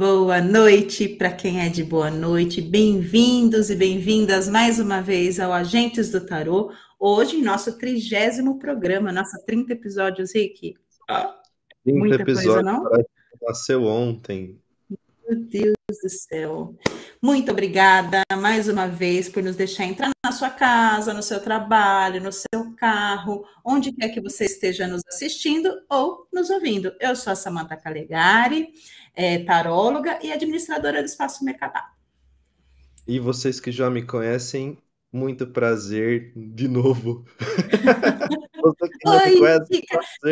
Boa noite para quem é de boa noite. Bem-vindos e bem-vindas mais uma vez ao Agentes do Tarô. Hoje, nosso trigésimo programa, nossa 30 episódios, Rick. Ah, 30 Muita episódios, coisa, não? Nasceu ontem. Meu Deus do céu. Muito obrigada mais uma vez por nos deixar entrar na sua casa, no seu trabalho, no seu carro, onde quer que você esteja nos assistindo ou nos ouvindo. Eu sou a Samanta Calegari, é, taróloga e administradora do Espaço Mercadal. E vocês que já me conhecem, muito prazer de novo. Oi, conhece,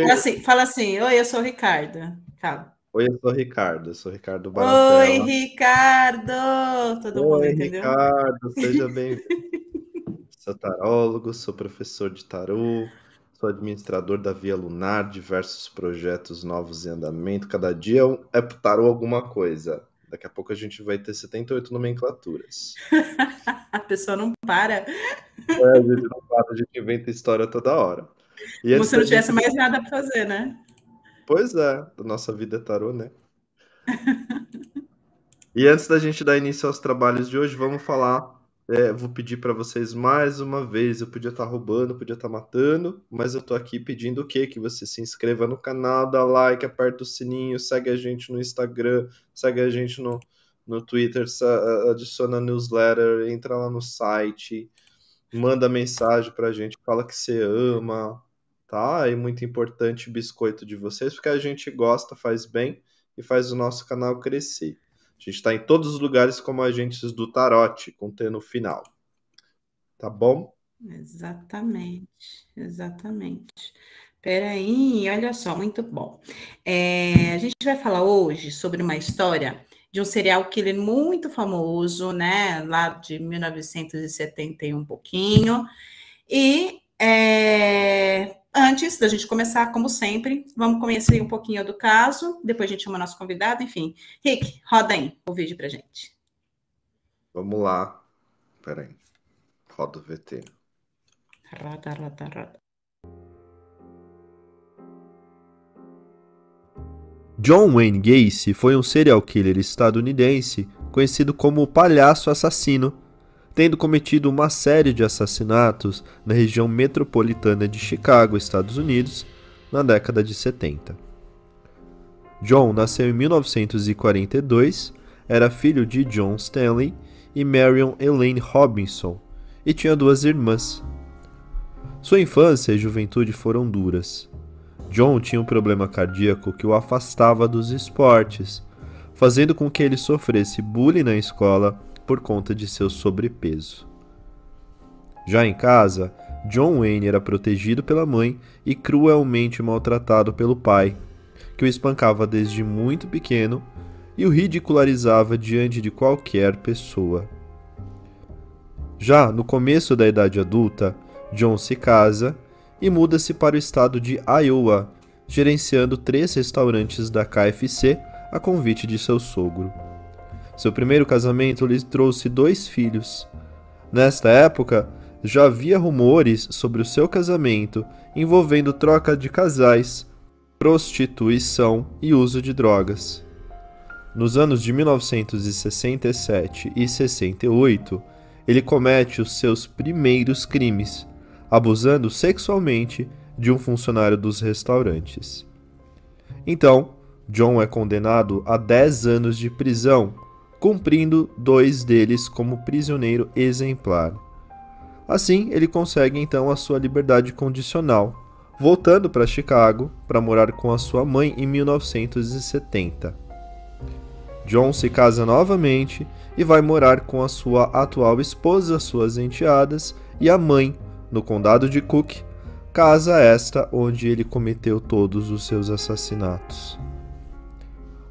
fala assim, fala assim, oi, eu sou o Ricardo. Calma. Oi, eu sou o Ricardo, eu sou o Ricardo Baratella. Oi, Ricardo! Todo Oi, mundo entendeu? Ricardo, seja bem-vindo. sou tarólogo, sou professor de tarô, sou administrador da Via Lunar, diversos projetos novos em andamento. Cada dia é tarô alguma coisa. Daqui a pouco a gente vai ter 78 nomenclaturas. a pessoa não para. É, a gente não para, a gente inventa história toda hora. E Como se não tivesse gente... mais nada para fazer, né? Pois é, a nossa vida é tarô, né? e antes da gente dar início aos trabalhos de hoje, vamos falar. É, vou pedir para vocês mais uma vez. Eu podia estar tá roubando, podia estar tá matando, mas eu tô aqui pedindo o quê? Que você se inscreva no canal, dá like, aperta o sininho, segue a gente no Instagram, segue a gente no, no Twitter, adiciona newsletter, entra lá no site, manda mensagem pra gente, fala que você ama, tá? É muito importante o biscoito de vocês, porque a gente gosta, faz bem e faz o nosso canal crescer. A gente está em todos os lugares como agentes do Tarote, com T no final. Tá bom? Exatamente, exatamente. Peraí, olha só, muito bom. É, a gente vai falar hoje sobre uma história de um serial killer muito famoso, né? Lá de 1970 e um pouquinho. E é, Antes da gente começar, como sempre, vamos conhecer um pouquinho do caso, depois a gente chama nosso convidado, enfim. Rick, roda aí o vídeo pra gente. Vamos lá. Peraí. Roda o VT. Roda, roda, roda. John Wayne Gacy foi um serial killer estadunidense conhecido como o Palhaço Assassino tendo cometido uma série de assassinatos na região metropolitana de Chicago, Estados Unidos, na década de 70. John nasceu em 1942, era filho de John Stanley e Marion Elaine Robinson e tinha duas irmãs. Sua infância e juventude foram duras. John tinha um problema cardíaco que o afastava dos esportes, fazendo com que ele sofresse bullying na escola por conta de seu sobrepeso. Já em casa, John Wayne era protegido pela mãe e cruelmente maltratado pelo pai, que o espancava desde muito pequeno e o ridicularizava diante de qualquer pessoa. Já no começo da idade adulta, John se casa e muda-se para o estado de Iowa, gerenciando três restaurantes da KFC a convite de seu sogro. Seu primeiro casamento lhe trouxe dois filhos. Nesta época, já havia rumores sobre o seu casamento envolvendo troca de casais, prostituição e uso de drogas. Nos anos de 1967 e 68, ele comete os seus primeiros crimes, abusando sexualmente de um funcionário dos restaurantes. Então, John é condenado a 10 anos de prisão cumprindo dois deles como prisioneiro exemplar. Assim, ele consegue então a sua liberdade condicional, voltando para Chicago para morar com a sua mãe em 1970. John se casa novamente e vai morar com a sua atual esposa, suas enteadas e a mãe no condado de Cook, casa esta onde ele cometeu todos os seus assassinatos.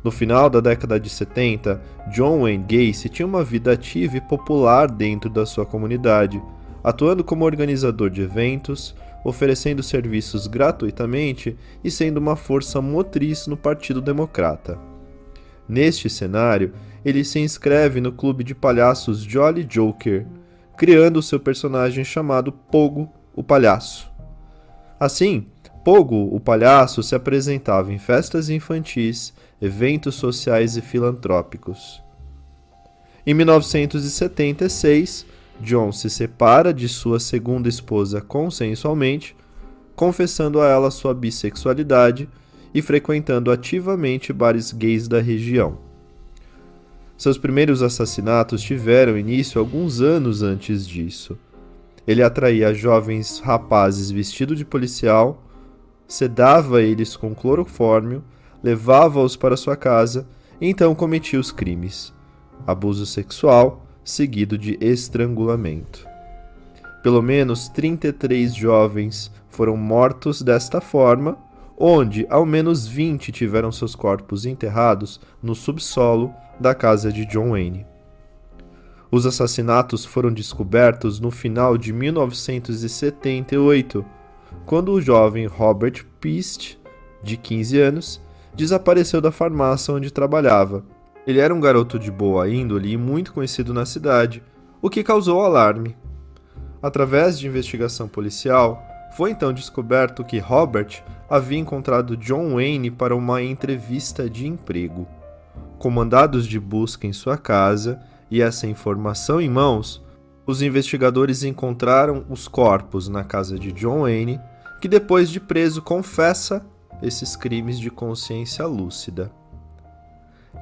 No final da década de 70, John Wayne Gacy tinha uma vida ativa e popular dentro da sua comunidade, atuando como organizador de eventos, oferecendo serviços gratuitamente e sendo uma força motriz no Partido Democrata. Neste cenário, ele se inscreve no clube de palhaços Jolly Joker, criando seu personagem chamado Pogo, o Palhaço. Assim, Pogo, o palhaço, se apresentava em festas infantis eventos sociais e filantrópicos. Em 1976, John se separa de sua segunda esposa consensualmente, confessando a ela sua bissexualidade e frequentando ativamente bares gays da região. Seus primeiros assassinatos tiveram início alguns anos antes disso. Ele atraía jovens rapazes vestidos de policial, sedava eles com clorofórmio, levava-os para sua casa e então cometia os crimes: abuso sexual, seguido de estrangulamento. Pelo menos 33 jovens foram mortos desta forma, onde ao menos 20 tiveram seus corpos enterrados no subsolo da casa de John Wayne. Os assassinatos foram descobertos no final de 1978, quando o jovem Robert Pist, de 15 anos, desapareceu da farmácia onde trabalhava. Ele era um garoto de boa índole e muito conhecido na cidade, o que causou alarme. Através de investigação policial, foi então descoberto que Robert havia encontrado John Wayne para uma entrevista de emprego. Com mandados de busca em sua casa, e essa informação em mãos, os investigadores encontraram os corpos na casa de John Wayne, que depois de preso confessa esses crimes de consciência lúcida.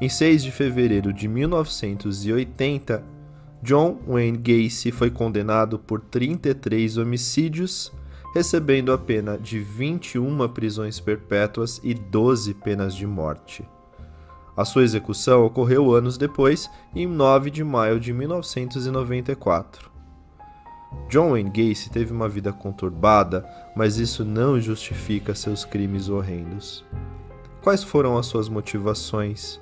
Em 6 de fevereiro de 1980, John Wayne Gacy foi condenado por 33 homicídios, recebendo a pena de 21 prisões perpétuas e 12 penas de morte. A sua execução ocorreu anos depois, em 9 de maio de 1994. John Wayne Gacy teve uma vida conturbada, mas isso não justifica seus crimes horrendos. Quais foram as suas motivações?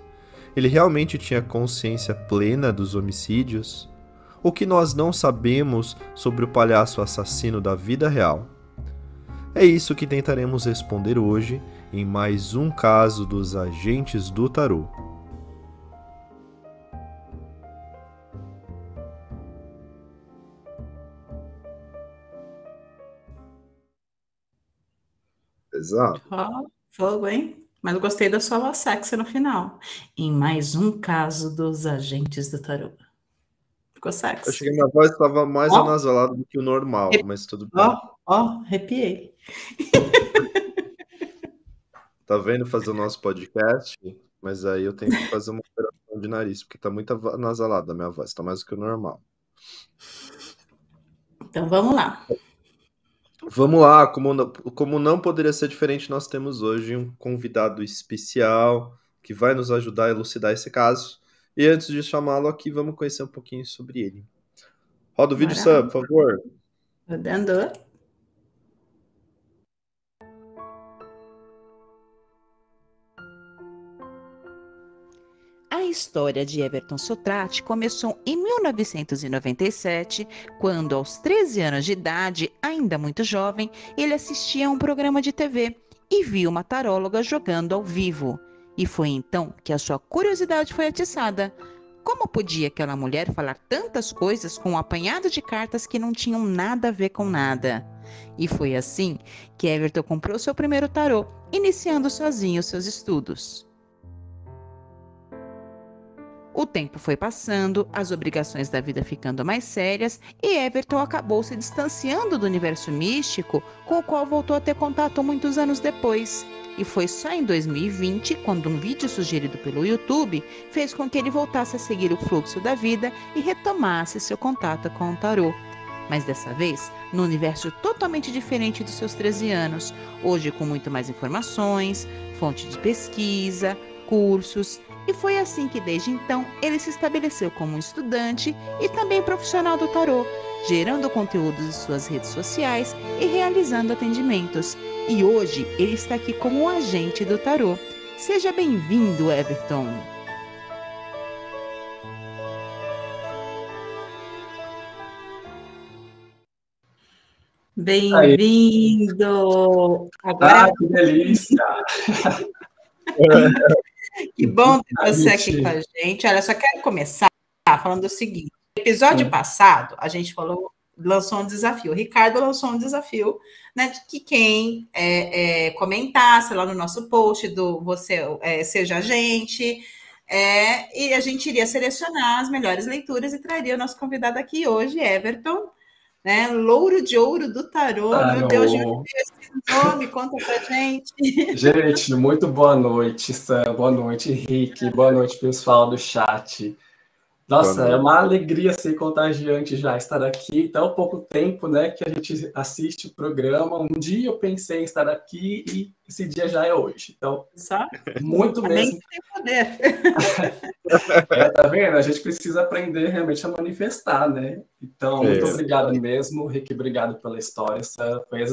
Ele realmente tinha consciência plena dos homicídios? O que nós não sabemos sobre o palhaço assassino da vida real? É isso que tentaremos responder hoje em mais um caso dos agentes do tarô. Exato. Ó, fogo, hein? Mas eu gostei da sua voz sexy no final. Em mais um caso dos agentes do tarô. Ficou sexy. Eu achei que minha voz estava mais Ó. anasalada do que o normal, mas tudo bem. Ó, ó, arrepiei. Tá vendo fazer o nosso podcast? Mas aí eu tenho que fazer uma operação de nariz, porque tá muito anasalada a minha voz, tá mais do que o normal. Então vamos lá. Vamos lá, como não, como não poderia ser diferente, nós temos hoje um convidado especial que vai nos ajudar a elucidar esse caso. E antes de chamá-lo aqui, vamos conhecer um pouquinho sobre ele. Roda o vídeo. Sam, por favor. Rodando. A história de Everton Sotrate começou em 1997, quando, aos 13 anos de idade, ainda muito jovem, ele assistia a um programa de TV e viu uma taróloga jogando ao vivo. E foi então que a sua curiosidade foi atiçada. Como podia aquela mulher falar tantas coisas com um apanhado de cartas que não tinham nada a ver com nada? E foi assim que Everton comprou seu primeiro tarô, iniciando sozinho seus estudos. O tempo foi passando, as obrigações da vida ficando mais sérias e Everton acabou se distanciando do universo místico, com o qual voltou a ter contato muitos anos depois. E foi só em 2020, quando um vídeo sugerido pelo YouTube fez com que ele voltasse a seguir o fluxo da vida e retomasse seu contato com o tarô. Mas dessa vez, no universo totalmente diferente dos seus 13 anos, hoje com muito mais informações, fonte de pesquisa, cursos e foi assim que, desde então, ele se estabeleceu como um estudante e também profissional do tarô, gerando conteúdos em suas redes sociais e realizando atendimentos. E hoje ele está aqui como um agente do tarô. Seja bem-vindo, Everton. Bem-vindo! Agora, Ah, que delícia! que bom ter você aqui com a gente. Olha, só quero começar falando o seguinte: no episódio Hum. passado, a gente falou lançou um desafio. O Ricardo lançou um desafio, né? De que quem é, é, comentasse lá no nosso post do Você é, Seja a Gente, é, e a gente iria selecionar as melhores leituras e traria o nosso convidado aqui hoje, Everton, né? Louro de ouro do tarô. Ah, Meu Deus, esse nome, conta pra gente. Gente, muito boa noite, Sam. Boa noite, Henrique. Boa noite, pessoal do chat. Nossa, é uma alegria ser contagiante já estar aqui. Tão pouco tempo, né, que a gente assiste o programa. Um dia eu pensei em estar aqui e esse dia já é hoje. Então, Só? muito mesmo. tem poder. É, tá vendo? A gente precisa aprender realmente a manifestar, né? Então, muito É. obrigado mesmo, Rick. Obrigado pela história. Essa foi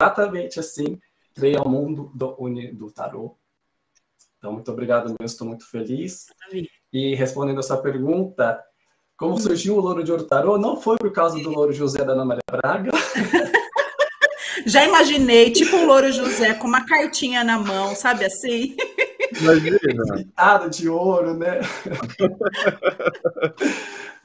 exatamente assim. Entrei ao mundo do, do tarô. Então, muito obrigado mesmo. Estou muito feliz. Maravilha. E respondendo a sua pergunta, como surgiu o Louro de Ouro Tarô? Não foi por causa do Louro José da Ana Maria Braga. Já imaginei, tipo o Louro José com uma cartinha na mão, sabe assim? Imagina. Pitada de ouro, né?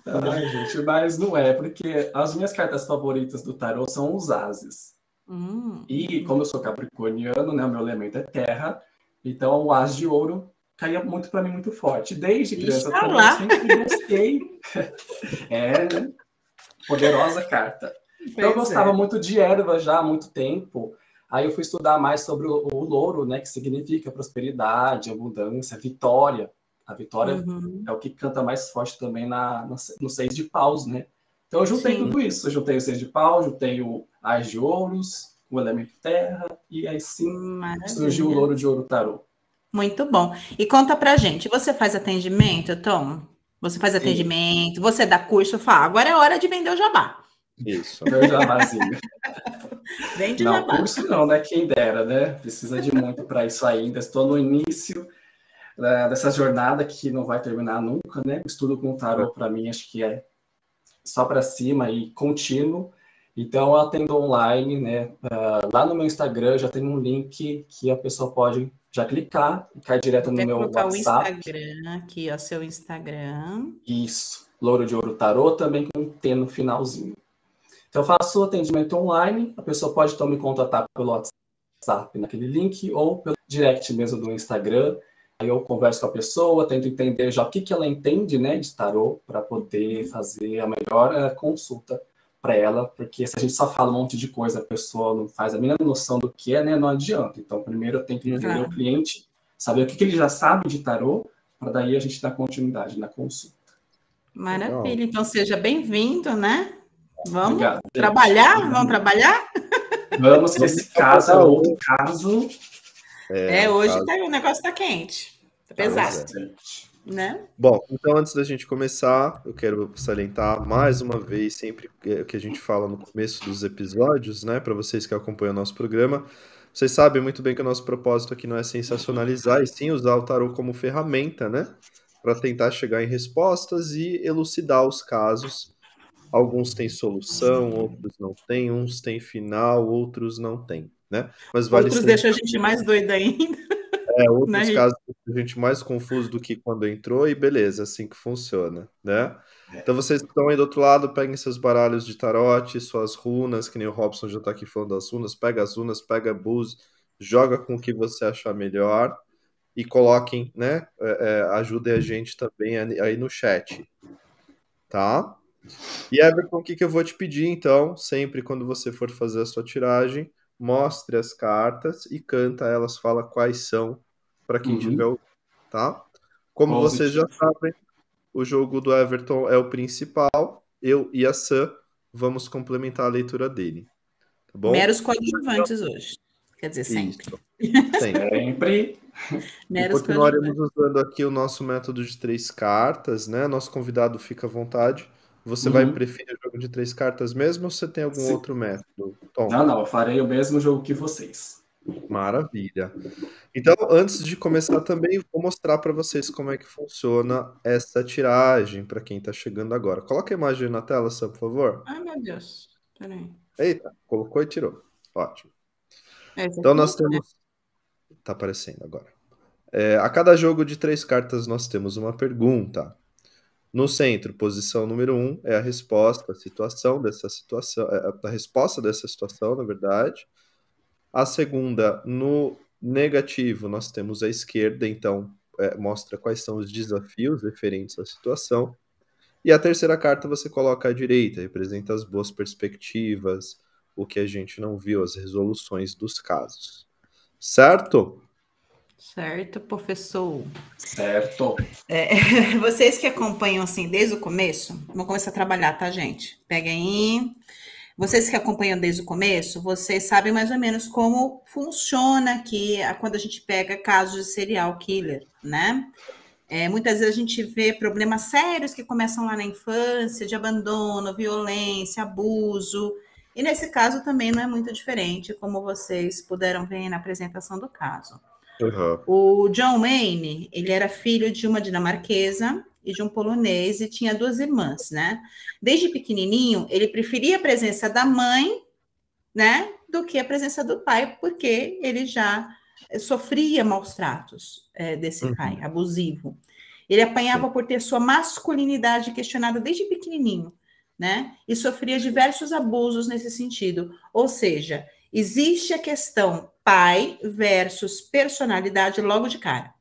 Ai, gente, mas não é, porque as minhas cartas favoritas do tarô são os ases. Hum, E como eu sou capricorniano, né, o meu elemento é terra, então o as de ouro caía muito para mim muito forte. Desde criança Está também lá. eu sempre gostei. é, né? Poderosa carta. Então, eu gostava é. muito de erva já há muito tempo. Aí eu fui estudar mais sobre o, o louro, né, que significa prosperidade, abundância, vitória. A vitória Uhum. é o que canta mais forte também na, na- no seis de paus, né? Então eu juntei Sim. tudo isso. Eu juntei o seis de paus, juntei o as de ouros, o elemento terra, e aí sim surgiu o Maravilha. louro de ouro tarô. Muito bom. E conta pra gente, você faz atendimento, Tom? Você faz atendimento, você dá curso, fala, agora é hora de vender o jabá. Isso. Meu jabazinho. Vende Não, jabá. curso não, né? Quem dera, né? Precisa de muito para isso ainda. Estou no início né, dessa jornada que não vai terminar nunca, né? O estudo com tarô, para mim, acho que é só para cima e contínuo. Então, eu atendo online, né? Ah, lá no meu Instagram já tem um link que a pessoa pode já clicar e cair direto no meu colocar o WhatsApp. Instagram aqui, ó, seu Instagram. Isso, Louro de Ouro Tarô, também com um T no finalzinho. Então, eu faço atendimento online, a pessoa pode então me contatar pelo WhatsApp naquele link ou pelo direct mesmo do Instagram. Aí eu converso com a pessoa, tento entender já o que, que ela entende né, de tarô para poder fazer a melhor eh, consulta para ela, porque se a gente só fala um monte de coisa, a pessoa não faz a mínima noção do que é, né, não adianta. Então, primeiro eu tenho que entender Claro. o cliente, saber o que, que ele já sabe de tarô, para daí a gente dar continuidade na consulta. Maravilha. Então seja bem-vindo, né? Vamos Obrigado. gente. trabalhar? Vamos trabalhar? Vamos que esse caso é outro caso. É, hoje caso- tá- o negócio tá quente. Tá Pois é. Né? Bom, então antes da gente começar, eu quero salientar mais uma vez, sempre que que a gente fala no começo dos episódios, né, para vocês que acompanham o nosso programa, vocês sabem muito bem que o nosso propósito aqui não é sensacionalizar, e sim usar o tarô como ferramenta, né, para tentar chegar em respostas e elucidar os casos. Alguns têm solução, outros não têm, uns têm final, outros não têm, né? Mas vale Outros sempre deixam a gente mais doida ainda. é, outros Né, casos a gente mais confuso do que quando entrou, e beleza, assim que funciona, né? Então vocês que estão aí do outro lado, peguem seus baralhos de tarote, suas runas, que nem o Robson já tá aqui falando das runas, pega as runas, pega bus, joga com o que você achar melhor e coloquem, né? é, é, ajudem a gente também aí aí no chat, tá? E Everton, o que que eu vou te pedir então? Sempre quando você for fazer a sua tiragem, mostre as cartas e canta elas, fala quais são para quem Uhum. tiver tá? Como vocês já sabem, o jogo do Everton é o principal. Eu e a Sam vamos complementar a leitura dele. Tá bom? Meros coadjuvantes hoje. Quer dizer, sempre. Isso. Sempre. Sempre. E Meros continuaremos usando aqui o nosso método de três cartas, né? Nosso convidado fica à vontade. Você vai Uhum. preferir o jogo de três cartas mesmo ou você tem algum Sim. outro método? Tom, Não, não, eu farei o mesmo jogo que vocês. Maravilha. Então, antes de começar também, vou mostrar para vocês como é que funciona essa tiragem para quem está chegando agora. Coloca a imagem na tela, Sam, por favor. Ai, meu Deus. Peraí. Eita, colocou e tirou. Ótimo. Esse Então aqui, nós temos. Tá aparecendo agora. É, a cada jogo de três cartas nós temos uma pergunta. No centro, posição número um é a resposta, a situação dessa situação, é, a resposta dessa situação, na verdade. A segunda, no negativo, nós temos a esquerda, então é, mostra quais são os desafios referentes à situação. E a terceira carta você coloca à direita, representa as boas perspectivas, o que a gente não viu, as resoluções dos casos. Certo? Certo, professor. Certo. É, vocês que acompanham assim desde o começo, vamos começar a trabalhar, tá, gente? Peguem aí. Vocês que acompanham desde o começo, vocês sabem mais ou menos como funciona aqui quando a gente pega casos de serial killer, né? É, muitas vezes a gente vê problemas sérios que começam lá na infância, de abandono, violência, abuso. E nesse caso também não é muito diferente, como vocês puderam ver na apresentação do caso. Uhum. O John Wayne, ele era filho de uma dinamarquesa e de um polonês e tinha duas irmãs, né? Desde pequenininho, ele preferia a presença da mãe, né, do que a presença do pai, porque ele já sofria maus tratos é, desse uhum. pai, abusivo. Ele apanhava por ter sua masculinidade questionada desde pequenininho, né? E sofria diversos abusos nesse sentido. Ou seja, existe a questão pai versus personalidade logo de cara.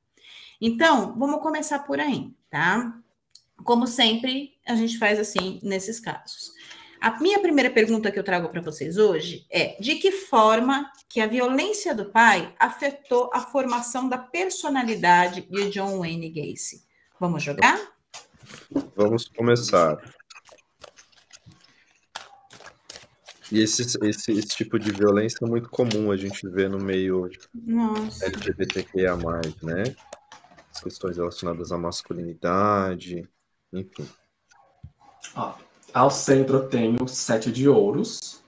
Então, vamos começar por aí, tá? Como sempre, a gente faz assim nesses casos. A minha primeira pergunta que eu trago para vocês hoje é: de que forma que a violência do pai afetou a formação da personalidade de John Wayne Gacy? Vamos jogar? Vamos começar. E esse, esse, esse tipo de violência é muito comum a gente ver no meio Nossa. LGBTQIA, né? Questões relacionadas à masculinidade, enfim. Ó, ao centro eu tenho sete de ouros.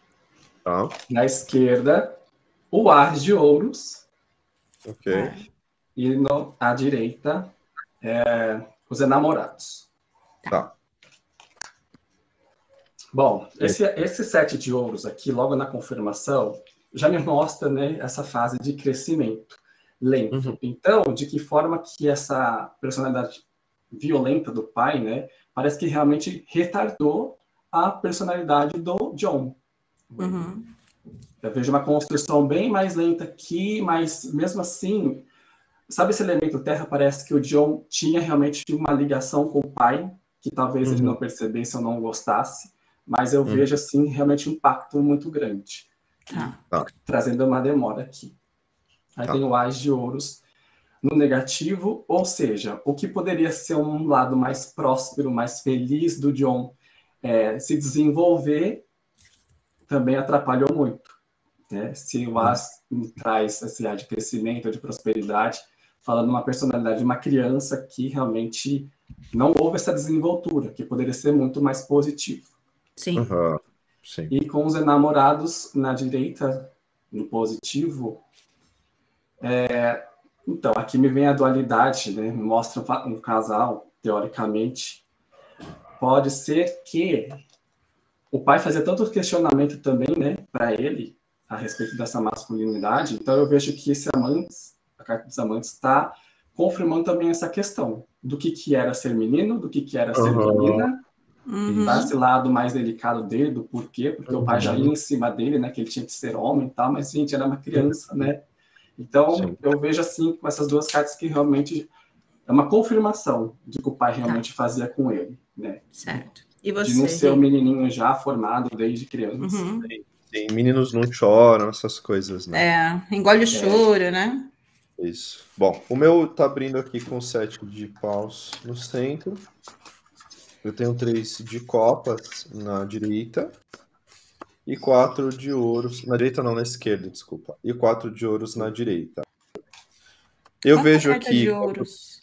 Tá. Na esquerda, o ar de ouros. Ok. E no, à direita, é, os enamorados. Tá. Bom, esse, esse sete de ouros aqui, logo na confirmação, já me mostra né, essa fase de crescimento lento. Uhum. Então, de que forma que essa personalidade violenta do pai, né, parece que realmente retardou a personalidade do John. Uhum. Eu vejo uma construção bem mais lenta aqui, mas mesmo assim, sabe esse elemento terra? Parece que o John tinha realmente uma ligação com o pai, que talvez uhum. ele não percebesse ou não gostasse mas eu hum. vejo assim realmente um impacto muito grande. Tá. tá. Trazendo uma demora aqui. Aí tá. tem o Ás de Ouros no negativo, ou seja, o que poderia ser um lado mais próspero, mais feliz do John é, se desenvolver, também atrapalhou muito. Né? Se o As traz esse ar de crescimento, de prosperidade, falando uma personalidade de uma criança que realmente não houve essa desenvoltura, que poderia ser muito mais positivo. Sim. Uhum. Sim. E com os enamorados na direita, no positivo, é, então, aqui me vem a dualidade, né? Mostra um casal, teoricamente. Pode ser que o pai fazia tanto questionamento também, né, para ele, a respeito dessa masculinidade. Então, eu vejo que esse amantes, a carta dos amantes, está confirmando também essa questão do que, que era ser menino, do que, que era ser uhum. menina, Uhum. Tá esse lado mais delicado dele, do porquê, porque uhum. o pai já ia em cima dele, né, que ele tinha que ser homem e tal, mas, gente, era uma criança, né? Então, Sim. eu vejo assim, com essas duas cartas, que realmente é uma confirmação de que o pai realmente tá. fazia com ele, né? Certo. E você? De não ser um menininho já formado desde criança. Uhum. Sim, meninos não choram, essas coisas, né? É, engole o é. choro, né? Isso. Bom, o meu tá abrindo aqui com sete de paus no centro. Eu tenho três de copas na direita e quatro de ouros. Na direita, não, na esquerda, desculpa. E quatro de ouros na direita. Eu vejo aqui. De ouros?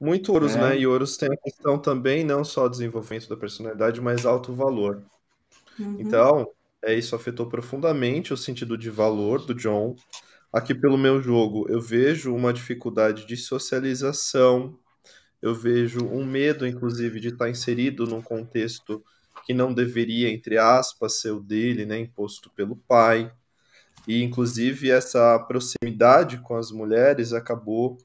Muito ouros, é. né? E ouros tem a questão também, não só desenvolvimento da personalidade, mas alto valor. Uhum. Então, é, isso afetou profundamente o sentido de valor do John. Aqui pelo meu jogo, eu vejo uma dificuldade de socialização, eu vejo um medo, inclusive, de estar inserido num contexto que não deveria, entre aspas, ser o dele, né, imposto pelo pai. E, inclusive, essa proximidade com as mulheres acabou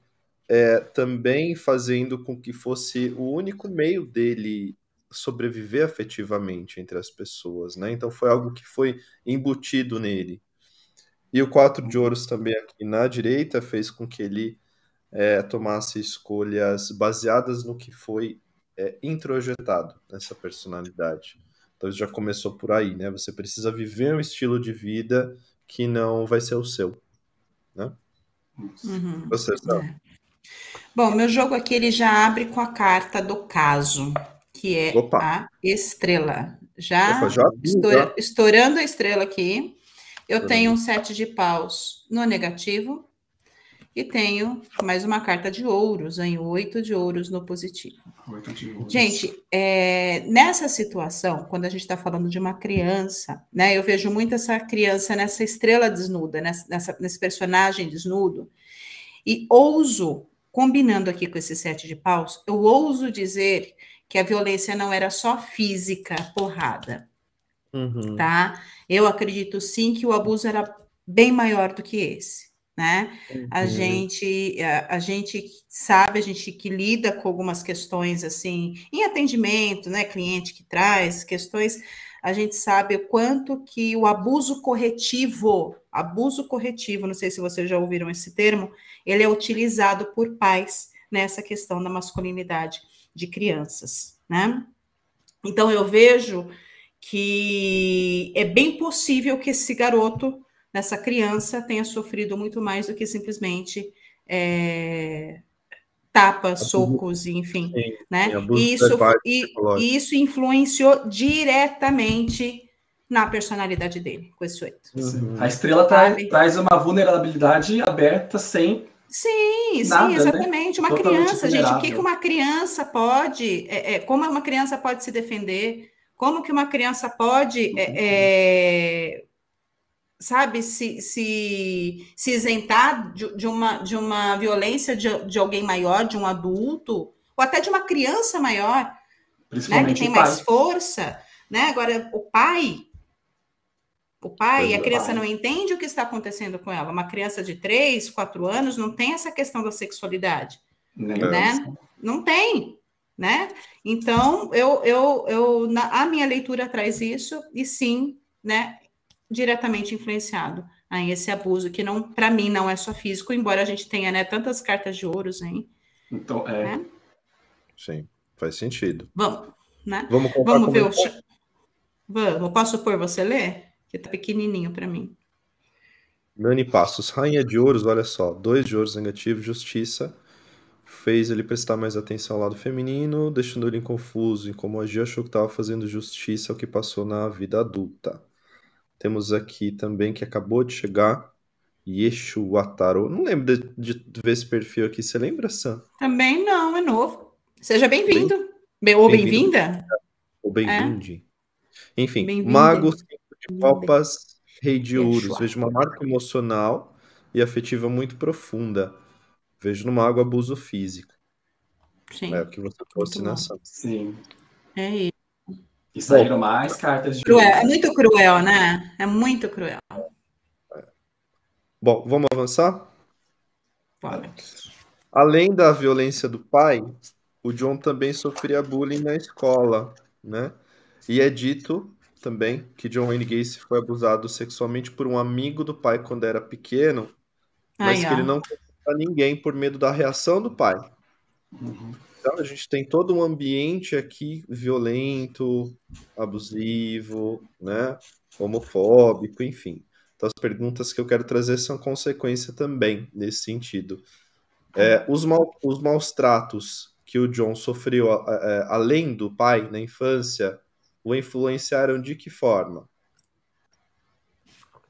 é, também fazendo com que fosse o único meio dele sobreviver afetivamente entre as pessoas, né? Então foi algo que foi embutido nele. E o quatro de ouros também aqui na direita fez com que ele é, tomasse escolhas baseadas no que foi é, introjetado nessa personalidade. Então isso já começou por aí, né? Você precisa viver um estilo de vida que não vai ser o seu, né? Uhum. Você sabe. É. Bom, meu jogo aqui ele já abre com a carta do caso, que é Opa. a estrela. Já, Opa, já? estoura- estourando a estrela aqui. Eu tenho um sete de paus no negativo e tenho mais uma carta de ouros, em oito de ouros no positivo. Oito de ouros. Gente, é, nessa situação, quando a gente está falando de uma criança, né? Eu vejo muito essa criança nessa estrela desnuda, nessa, nessa- nesse personagem desnudo, e ouso, combinando aqui com esse sete de paus, eu ouso dizer que a violência não era só física, porrada, Uhum. tá? Eu acredito sim que o abuso era bem maior do que esse, né? A Uhum. gente, a, a gente sabe, a gente que lida com algumas questões assim, em atendimento, né? Cliente que traz questões, a gente sabe o quanto que o abuso corretivo, abuso corretivo, não sei se vocês já ouviram esse termo, ele é utilizado por pais nessa questão da masculinidade de crianças, né? Então eu vejo que é bem possível que esse garoto nessa criança tenha sofrido muito mais do que simplesmente é, tapas, socos, enfim, Sim, né? abuso E isso, e e, isso influenciou diretamente na personalidade dele, com esse oito. Uhum. A estrela tra- Sabe? traz uma vulnerabilidade aberta sem. Sim, Nada, sim, né? exatamente. Uma Totalmente criança, gente, o que, que vulnerável. uma criança pode, é, é, como uma criança pode se defender, como que uma criança pode, é, é, sabe, se, se, se isentar de, de uma, de uma violência de, de alguém maior, de um adulto, ou até de uma criança maior, né, que tem pai. mais força, né? Agora, o pai, o pai, Pois a é. criança não entende o que está acontecendo com ela. Uma criança de 3, 4 anos não tem essa questão da sexualidade, Nem né? Não tem, né? Então, eu, eu, eu na, a minha leitura traz isso, e sim, né, diretamente influenciado aí esse abuso, que não, para mim, não é só físico, embora a gente tenha, né, tantas cartas de ouros, hein? Então, é, Né? Sim, faz sentido. Vamos, né? Vamos Vamos ver o. Vamos, posso pôr você ler? Que tá pequenininho para mim. Nani Passos, Rainha de Ouros, olha só, dois de ouros negativo, justiça, fez ele prestar mais atenção ao lado feminino, deixando ele confuso em como agir, achou que estava fazendo justiça ao que passou na vida adulta. Temos aqui também que acabou de chegar, Yeshua Tarot. Não lembro de, de ver esse perfil aqui, você lembra, Sam? Também não, é novo. Seja bem-vindo. Bem, ou Bem-vindo. bem-vinda. Ou bem-vinde? Enfim, Bem-vindo. Mago, cinco de copas, Rei de. Ouros. Vejo uma marca emocional e afetiva muito profunda. Vejo no Mago abuso físico. Sim, É o que você trouxe na Sam. sim. é isso. E saíram mais cartas de Cruel, é muito cruel, né? É muito cruel. Bom, vamos avançar? Bora. Além da violência do pai, o John também sofria bullying na escola, né? E é dito também que John Wayne Gacy foi abusado sexualmente por um amigo do pai quando era pequeno, mas Aí, que ó. ele não contou pra ninguém por medo da reação do pai. Uhum. Então a gente tem todo um ambiente aqui violento, abusivo, né? Homofóbico, enfim. Então as perguntas que eu quero trazer são consequência também nesse sentido. É, os, mal, os maus tratos que o John sofreu a- além do pai na infância o influenciaram de que forma?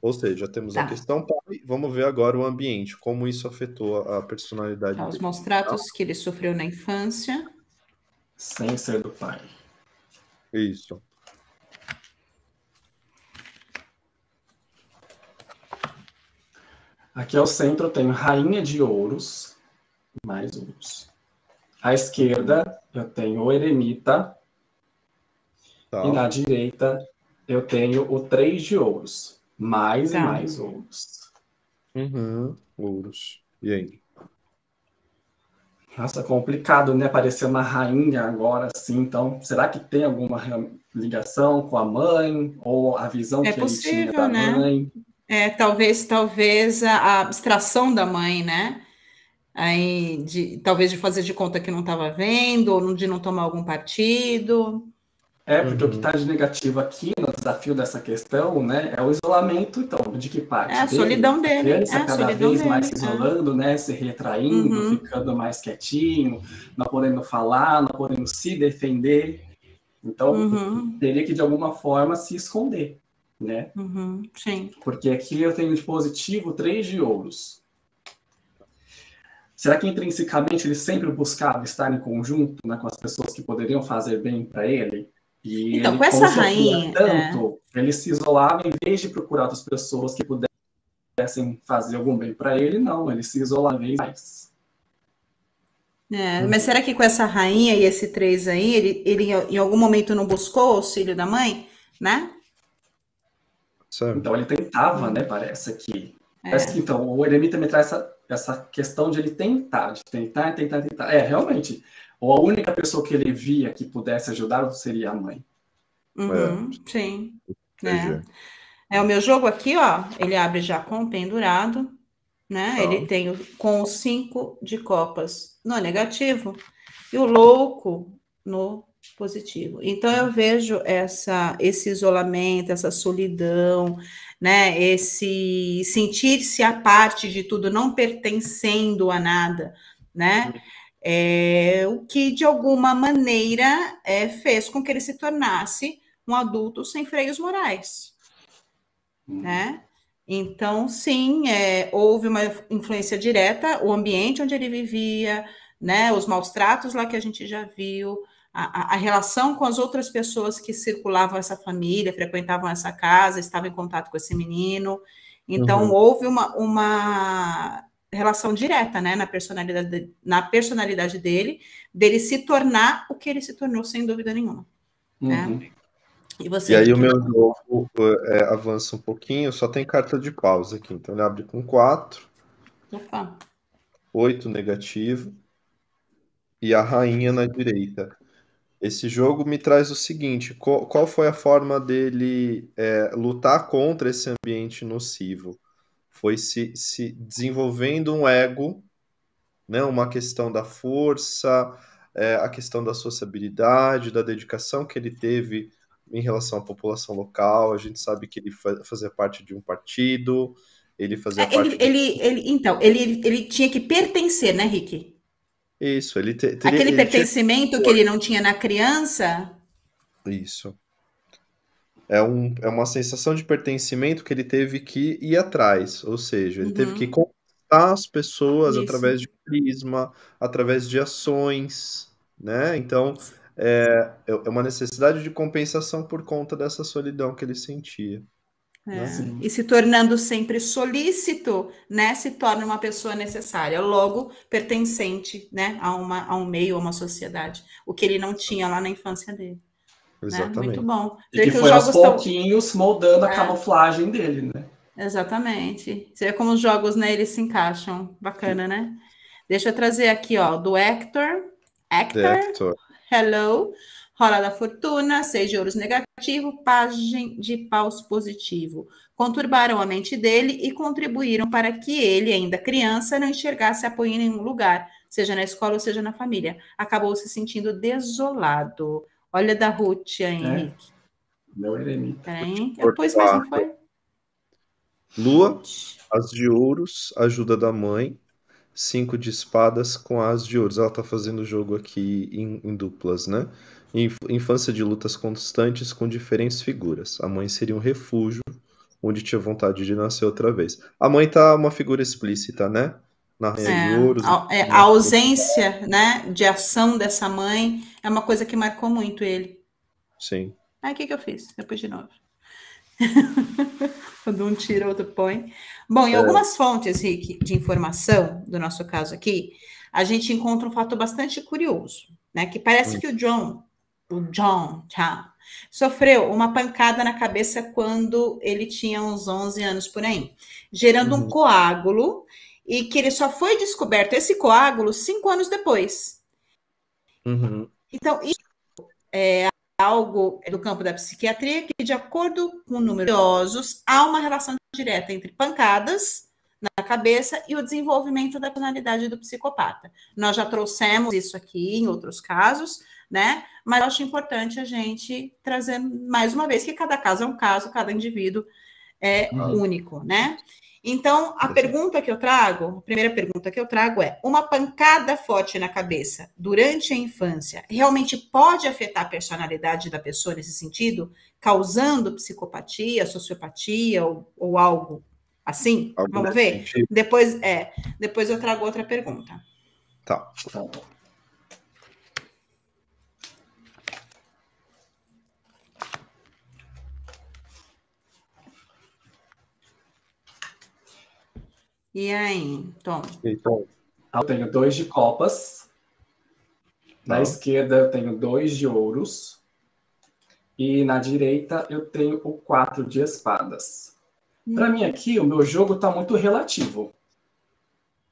Ou seja, temos a Tá. questão pai, vamos ver agora o ambiente, como isso afetou a, a personalidade Tá, os dele. maus tratos que ele sofreu na infância. Sem ser do pai. Isso. Aqui ao centro eu tenho Rainha de Ouros, mais ouros. À esquerda eu tenho o Eremita Tá. e na direita eu tenho o Três de Ouros, mais Tá. e mais ouros. Uhum. Ouros. E aí? Nossa, complicado, né? Aparecer uma rainha agora, assim. Então, será que tem alguma ligação com a mãe ou a visão é que possível, ele tinha da né? mãe? É, talvez, talvez a abstração da mãe, né? Aí, de, talvez de fazer de conta que não estava vendo, ou de não tomar algum partido. É, porque uhum. o que está de negativo aqui desafio dessa questão, né, é o isolamento, então, de que parte? É a dele? solidão dele. A criança é cada vez dele. mais se é. isolando, é. né, se retraindo, uhum. ficando mais quietinho, não podendo falar, não podendo se defender. Então, uhum. teria que, de alguma forma, se esconder, né? Uhum. Sim. Porque aqui eu tenho de positivo três de ouros. Será que intrinsecamente ele sempre buscava estar em conjunto né, com as pessoas que poderiam fazer bem para ele? E então, ele, com essa rainha. Tanto, é... ele se isolava em vez de procurar outras pessoas que pudessem fazer algum bem para ele, não, ele se isolava em mais. É, mas será que com essa rainha e esse três aí, ele, ele em algum momento não buscou o auxílio da mãe, né? Então ele tentava, né? Parece que. É. Parece que então o eremita me traz essa, essa questão de ele tentar, de tentar, tentar, tentar. É, realmente, ou a única pessoa que ele via que pudesse ajudar seria a mãe. Uhum, é. Sim. É. é. o meu jogo aqui, ó. Ele abre já com pendurado, né? Então. Ele tem com cinco de copas no negativo e o louco no positivo. Então eu vejo essa esse isolamento, essa solidão, né? Esse sentir-se a parte de tudo, não pertencendo a nada, né? É, o que de alguma maneira é, fez com que ele se tornasse um adulto sem freios morais, hum. né? Então, sim, é, houve uma influência direta, o ambiente onde ele vivia, né, os maus tratos lá que a gente já viu, a, a, relação com as outras pessoas que circulavam essa família, frequentavam essa casa, estavam em contato com esse menino. Então, uhum. houve uma, uma relação direta, né, na personalidade, na personalidade dele, dele se tornar o que ele se tornou, sem dúvida nenhuma. Né? Uhum. Né? E, você, e aí o meu jogo é, avança um pouquinho, só tem carta de pausa aqui, então ele abre com 4, 8 negativo, e a rainha na direita. Esse jogo me traz o seguinte: qual, qual foi a forma dele é, lutar contra esse ambiente nocivo? Foi se, se desenvolvendo um ego, né, uma questão da força, é, a questão da sociabilidade, da dedicação que ele teve em relação à população local. A gente sabe que ele fazia parte de um partido, ele fazia é, parte. Ele, ele, então, ele, ele tinha que pertencer, né, Rick? Isso, ele te, teria, Aquele ele pertencimento tinha... que ele não tinha na criança. Isso é, um, é uma sensação de pertencimento que ele teve que ir atrás, ou seja, ele uhum. teve que conquistar as pessoas Isso. através de carisma, através de ações, né? Então, é, é uma necessidade de compensação por conta dessa solidão que ele sentia. É. Né? E se tornando sempre solícito, né, se torna uma pessoa necessária, logo pertencente, né, a, uma, a um meio, a uma sociedade, o que ele não tinha lá na infância dele. Exatamente. Né? Muito bom. E que, que foi aos pouquinhos tão... moldando a é. camuflagem dele, né? Exatamente. Você vê como os jogos né, eles se encaixam. Bacana, Sim. né? Deixa eu trazer aqui, ó, do Hector. Hector. Hector. Hello. Rola da fortuna, seis de ouros negativo, página de paus positivo. Conturbaram a mente dele e contribuíram para que ele, ainda criança, não enxergasse apoio em nenhum lugar, seja na escola ou seja na família. Acabou se sentindo desolado. Olha da Ruth aí, é. Henrique. Meu eremita. Peraí, depois mais não foi. Lua, as de ouros, ajuda da mãe. Cinco de espadas com as de ouros. Ela tá fazendo o jogo aqui em, em duplas, né? Infância de lutas constantes com diferentes figuras. A mãe seria um refúgio onde tinha vontade de nascer outra vez. A mãe tá uma figura explícita, né? Na é, a, é, a ausência né, de ação dessa mãe é uma coisa que marcou muito ele. Sim. Aí o que, que eu fiz? Depois de novo. Quando um tira, outro põe. Bom, em é. algumas fontes, Rick, de informação, do nosso caso aqui, a gente encontra um fato bastante curioso, né? Que parece hum. que o John, o John, tá, sofreu uma pancada na cabeça quando ele tinha uns 11 anos por aí, gerando um uhum. coágulo e que ele só foi descoberto, esse coágulo, cinco anos depois. Uhum. Então, isso é algo do campo da psiquiatria que, de acordo com idosos, há uma relação direta entre pancadas na cabeça e o desenvolvimento da personalidade do psicopata. Nós já trouxemos isso aqui em outros casos, né? Mas eu acho importante a gente trazer mais uma vez que cada caso é um caso, cada indivíduo é único, né? Então, a pergunta que eu trago, a primeira pergunta que eu trago é: uma pancada forte na cabeça durante a infância realmente pode afetar a personalidade da pessoa nesse sentido, causando psicopatia, sociopatia ou, ou algo assim? Algo Vamos ver? Sentido. Depois, é, depois eu trago outra pergunta. Tá. E aí, Tom? Então, eu tenho dois de copas. Na Não. esquerda eu tenho dois de ouros. E na direita eu tenho o quatro de espadas. Hum. Para mim aqui, o meu jogo está muito relativo.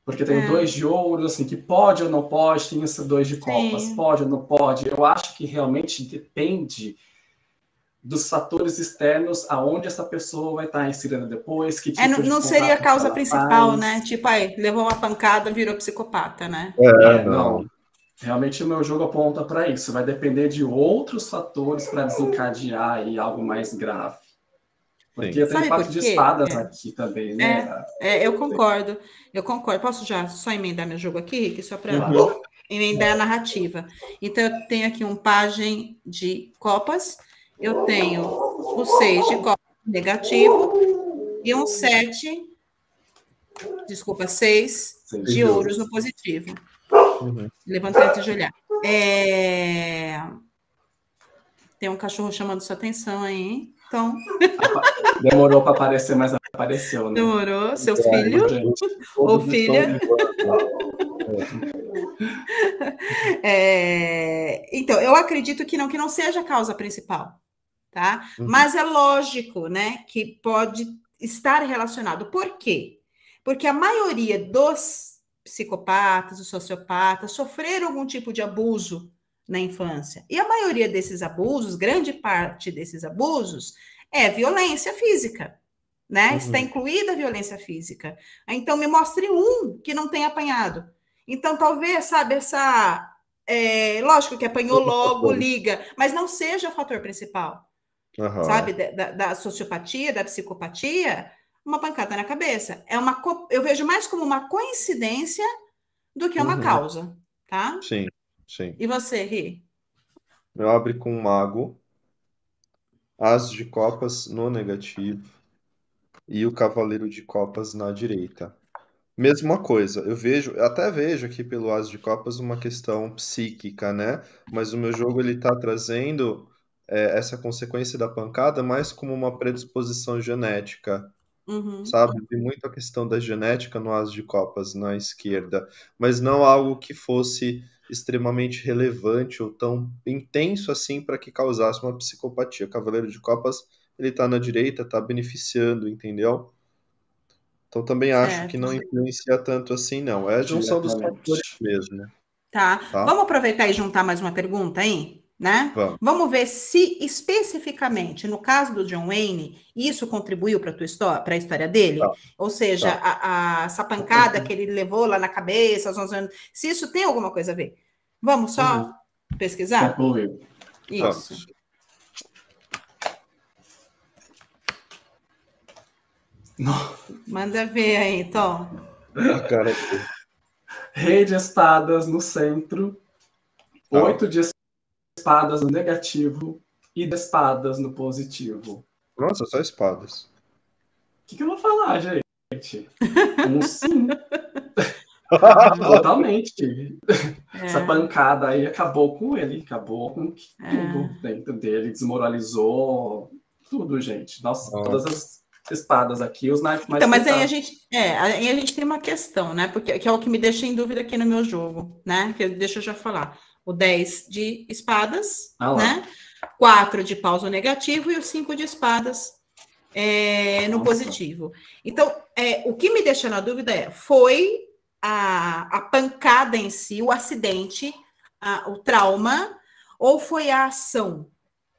Porque tem é. dois de ouro, assim, que pode ou não pode, tem esses dois de copas, Sim. pode ou não pode. Eu acho que realmente depende dos fatores externos aonde essa pessoa vai estar inserida depois, que tipo é, não, não seria a causa principal, faz. né? Tipo, aí, levou uma pancada, virou psicopata, né? É, é não. não. Realmente o meu jogo aponta para isso. Vai depender de outros fatores para desencadear aí algo mais grave. Porque Sim. tem parte de espadas é. aqui também, né? É, é, eu concordo. Eu concordo. Posso já só emendar meu jogo aqui, Rick? Só para uhum. emendar a narrativa. Então, eu tenho aqui um pajem de copas eu tenho o 6 de copa negativo e um 7, desculpa, 6 de ouros no positivo. Uhum. Levantei antes de olhar. É... Tem um cachorro chamando sua atenção aí, então. Demorou para aparecer, mas apareceu, né? Demorou, seu é, filho ou filha. É, então, eu acredito que não, que não seja a causa principal tá? Uhum. Mas é lógico, né, que pode estar relacionado. Por quê? Porque a maioria dos psicopatas, os sociopatas, sofreram algum tipo de abuso na infância. E a maioria desses abusos, grande parte desses abusos, é violência física, né? Uhum. Está incluída a violência física. Então, me mostre um que não tenha apanhado. Então, talvez, sabe, essa. É, lógico que apanhou logo, liga, mas não seja o fator principal uhum. sabe, da, da, sociopatia, da psicopatia, uma pancada na cabeça. É uma, eu vejo mais como uma coincidência do que uma uhum. causa, tá? Sim, sim. E você, Ri? Eu abro com um mago, as de copas no negativo e o cavaleiro de copas na direita. Mesma coisa, eu vejo, até vejo aqui pelo As de Copas uma questão psíquica, né? Mas o meu jogo ele tá trazendo é, essa consequência da pancada mais como uma predisposição genética, uhum. sabe? Tem muito a questão da genética no as de copas na esquerda, mas não algo que fosse extremamente relevante ou tão intenso assim para que causasse uma psicopatia. Cavaleiro de copas, ele está na direita, está beneficiando, entendeu? Então também acho certo. que não influencia tanto assim, não. É a junção dos fatores mesmo, né? Tá. tá. Vamos aproveitar e juntar mais uma pergunta aí? Né? Vamos. Vamos ver se especificamente no caso do John Wayne isso contribuiu para a história, para a história dele, tá. ou seja, tá. a, a, essa pancada que ele levou lá na cabeça, aos anos, se isso tem alguma coisa a ver. Vamos só uhum. pesquisar? Isso. Manda ver aí, Tom. Cara. Rei de espadas no centro, tá. oito de espadas no negativo e de espadas no positivo. Nossa, só espadas. O que, que eu vou falar, gente? Um sim. Totalmente. É. Essa pancada aí acabou com ele, acabou com tudo é. dentro dele, desmoralizou tudo, gente. Nossa, todas as espadas aqui, os naipes mais. Então, mas aí a gente, é, aí a gente tem uma questão, né? Porque que é o que me deixa em dúvida aqui no meu jogo, né? Que deixa eu já falar o 10 de espadas, ah né? 4 de pausa negativo e o 5 de espadas é, no positivo. Então, é, o que me deixa na dúvida é: foi a, a pancada em si, o acidente, a, o trauma, ou foi a ação?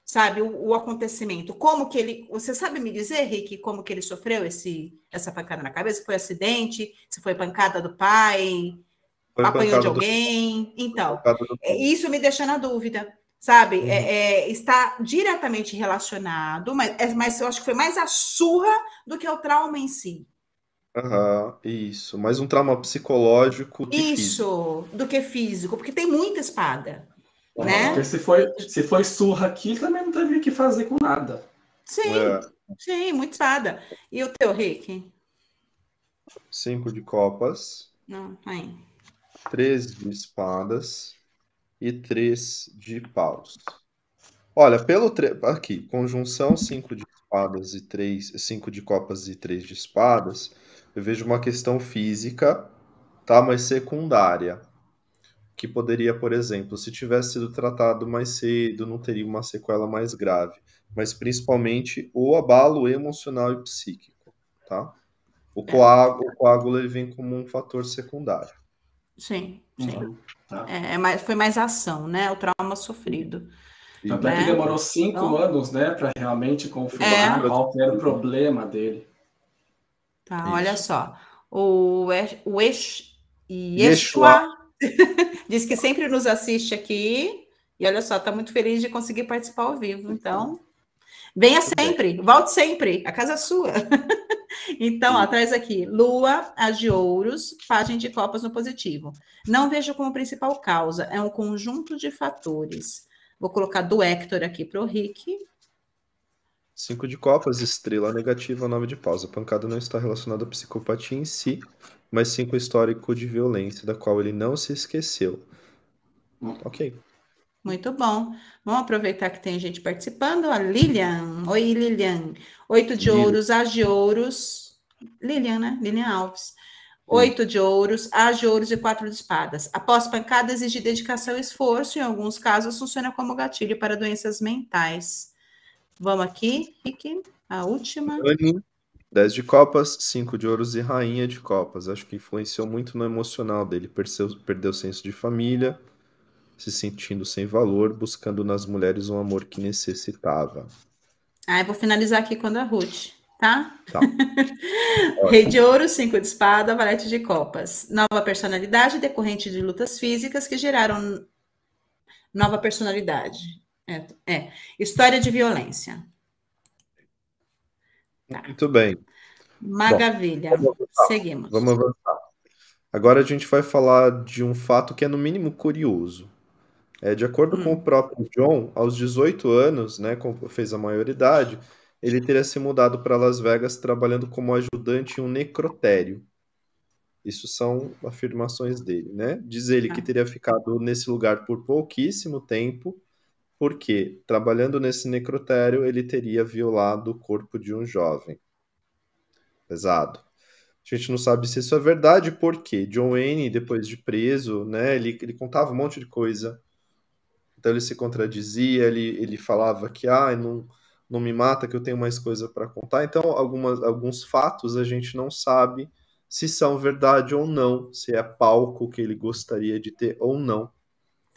Sabe, o, o, acontecimento. Como que ele. Você sabe me dizer, Rick, como que ele sofreu esse, essa pancada na cabeça? Foi acidente? Se foi pancada do pai? Foi apanhou de alguém? Do... Então, é, isso me deixa na dúvida sabe? Uhum. É, é, está diretamente relacionado, mas, é, mas eu acho que foi mais a surra do que o trauma em si. Uhum, isso, mais um trauma psicológico. Que isso, físico. do que físico, porque tem muita espada. Uhum. Né? Porque se foi, se foi surra aqui, também não teve o que fazer com nada. Sim, é. sim, muita espada. E o teu, Rick? Cinco de copas. Não, aí. Três de espadas e 3 de paus. Olha, pelo tre... aqui, conjunção 5 de espadas e 3, 5 de copas e 3 de espadas, eu vejo uma questão física, tá, mas secundária, que poderia, por exemplo, se tivesse sido tratado mais cedo, não teria uma sequela mais grave, mas principalmente o abalo emocional e psíquico, tá? O coágulo, o coágulo ele vem como um fator secundário. Sim, sim. Uhum. Tá. É, é foi mais ação, né? O trauma sofrido. Tanto é que demorou cinco então, anos, né, para realmente confirmar é. qual era o problema dele. Tá, Isso. olha só. O, o Ex, Yeshua diz que sempre nos assiste aqui. E olha só, está muito feliz de conseguir participar ao vivo. Então, venha sempre, volte sempre, a casa é sua. Então, ó, traz aqui, Lua, as de ouros, página de copas no positivo. Não vejo como principal causa, é um conjunto de fatores. Vou colocar do Hector aqui para o Rick. Cinco de copas, estrela negativa, nove de pausa. A pancada não está relacionada à psicopatia em si, mas sim com o histórico de violência, da qual ele não se esqueceu. Ok. Muito bom. Vamos aproveitar que tem gente participando. A Lilian. Oi, Lilian. Oito de ouros, as de ouros. Lilian, né? Lilian Alves. Oito de ouros, as de ouros e quatro de espadas. Após pancada, exige dedicação e esforço. Em alguns casos, funciona como gatilho para doenças mentais. Vamos aqui, Rick. A última. Dez de copas, cinco de ouros e rainha de copas. Acho que influenciou muito no emocional dele. Perdeu, perdeu o senso de família se sentindo sem valor, buscando nas mulheres um amor que necessitava. Ah, eu vou finalizar aqui quando a Ruth, tá? Tá. Rei de ouro, cinco de espada, valete de copas. Nova personalidade decorrente de lutas físicas que geraram nova personalidade. É, é. história de violência. Tá. Muito bem. Maravilha. Bom, vamos Seguimos. Vamos avançar. Agora a gente vai falar de um fato que é no mínimo curioso. É, de acordo hum. com o próprio John, aos 18 anos, né, fez a maioridade, ele teria se mudado para Las Vegas trabalhando como ajudante em um necrotério. Isso são afirmações dele, né? Diz ele que tá. teria ficado nesse lugar por pouquíssimo tempo, porque trabalhando nesse necrotério ele teria violado o corpo de um jovem. Pesado. A gente não sabe se isso é verdade, porque John Wayne, depois de preso, né, ele, ele contava um monte de coisa então ele se contradizia, ele, ele falava que ah, não, não me mata, que eu tenho mais coisa para contar. Então, algumas, alguns fatos a gente não sabe se são verdade ou não, se é palco que ele gostaria de ter ou não.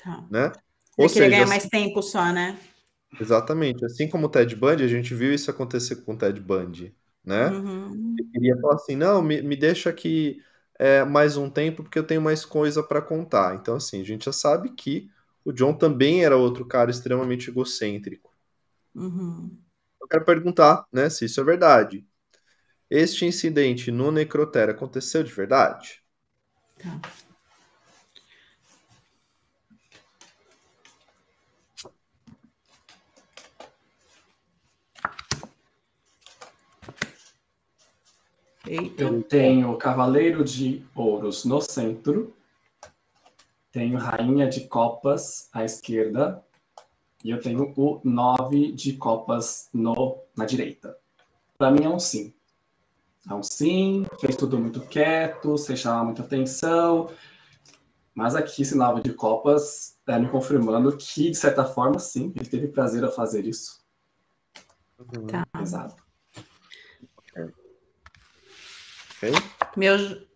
Tá. Né? Ou ele queria ganhar mais tempo só, né? Exatamente. Assim como o Ted Bundy, a gente viu isso acontecer com o Ted Bundy, né? Uhum. Ele queria falar assim, não, me, me deixa aqui é, mais um tempo porque eu tenho mais coisa para contar. Então, assim, a gente já sabe que o John também era outro cara extremamente egocêntrico. Uhum. Eu quero perguntar, né, se isso é verdade. Este incidente no necrotério aconteceu de verdade? Tá. Eu tenho Cavaleiro de Ouros no centro tenho Rainha de Copas à esquerda e eu tenho o 9 de Copas no, na direita. Para mim é um sim. É um sim, fez tudo muito quieto, sem chamar muita atenção. Mas aqui esse 9 de Copas é me confirmando que, de certa forma, sim, ele teve prazer a fazer isso. Tá. Exato. Ok? Meu.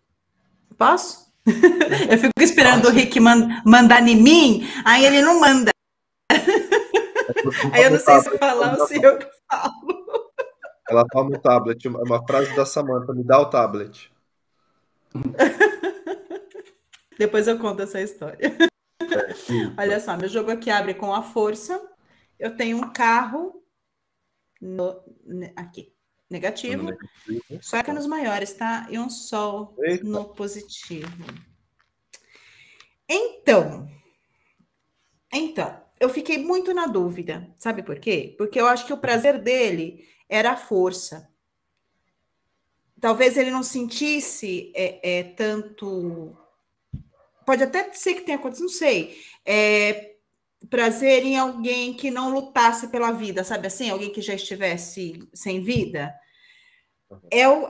Posso? Eu fico esperando o Rick man- mandar em mim, aí ele não manda. Aí eu não sei se falar ou se eu que falo. Ela toma o tablet. Uma uma frase da Samantha, me dá o tablet. Depois eu conto essa história. Olha só, meu jogo aqui abre com a força. Eu tenho um carro no- aqui, negativo, só que nos maiores, tá? E um sol Eita. no positivo. Então, então, eu fiquei muito na dúvida. Sabe por quê? Porque eu acho que o prazer dele era a força. Talvez ele não sentisse é, é, tanto. Pode até ser que tenha acontecido, não sei. É, prazer em alguém que não lutasse pela vida, sabe assim? Alguém que já estivesse sem vida. É o,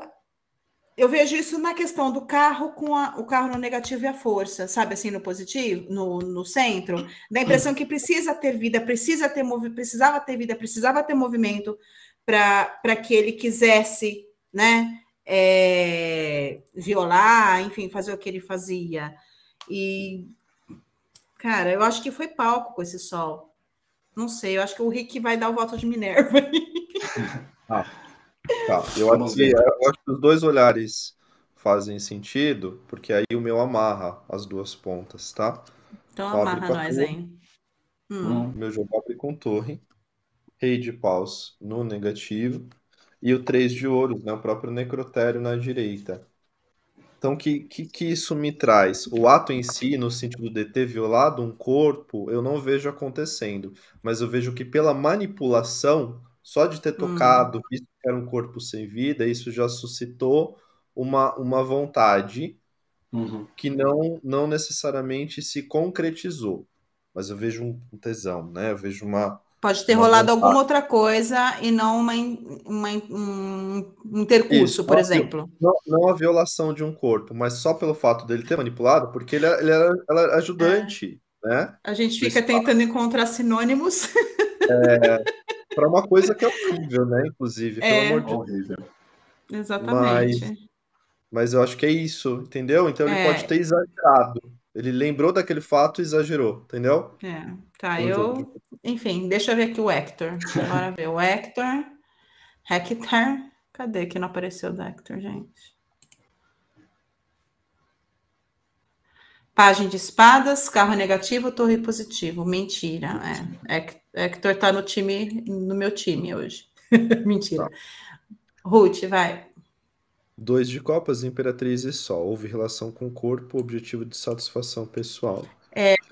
eu vejo isso na questão do carro com a- o carro no negativo e a força, sabe assim, no positivo, no, no centro, da impressão que precisa ter vida, precisa ter movi precisava ter vida, precisava ter movimento para que ele quisesse, né, é, violar, enfim, fazer o que ele fazia. E, cara, eu acho que foi palco com esse sol. Não sei, eu acho que o Rick vai dar o voto de Minerva. Tá, eu acho, que, ver. eu acho que os dois olhares fazem sentido, porque aí o meu amarra as duas pontas, tá? Então amarra nós tua. aí. Hum. Hum. O meu jogo abre com torre, rei de paus no negativo e o três de ouros, né? O próprio necrotério na direita. Então, o que, que, que isso me traz? O ato em si, no sentido de ter violado um corpo, eu não vejo acontecendo, mas eu vejo que pela manipulação, só de ter tocado, visto que era um corpo sem vida, isso já suscitou uma, uma vontade Uhum. que não, não necessariamente se concretizou. Mas eu vejo um tesão, né? Eu vejo uma. Pode ter Uma rolado vontade. alguma outra coisa e não uma, uma um intercurso, Isso, por exemplo. Não, não a violação de um corpo, mas só pelo fato dele ter manipulado, porque ele era, ele era, era ajudante, né? A gente fica tentando encontrar sinônimos. Para uma coisa que é horrível, né? Inclusive, pelo É. amor de Horrível. Exatamente. Mas eu acho que é isso, entendeu? Então ele É. pode ter exagerado. Ele lembrou daquele fato e exagerou, entendeu? É, tá, eu. Enfim, deixa eu ver aqui o Hector. Bora ver. O Hector. Hector. Cadê que não apareceu do Hector, gente? Página de espadas, carro negativo, torre positivo. Mentira. É. Hec- Hector tá no time, no meu time hoje. Mentira. Ruth, vai. Dois de copas, imperatriz e sol. Houve relação com o corpo, objetivo de satisfação pessoal.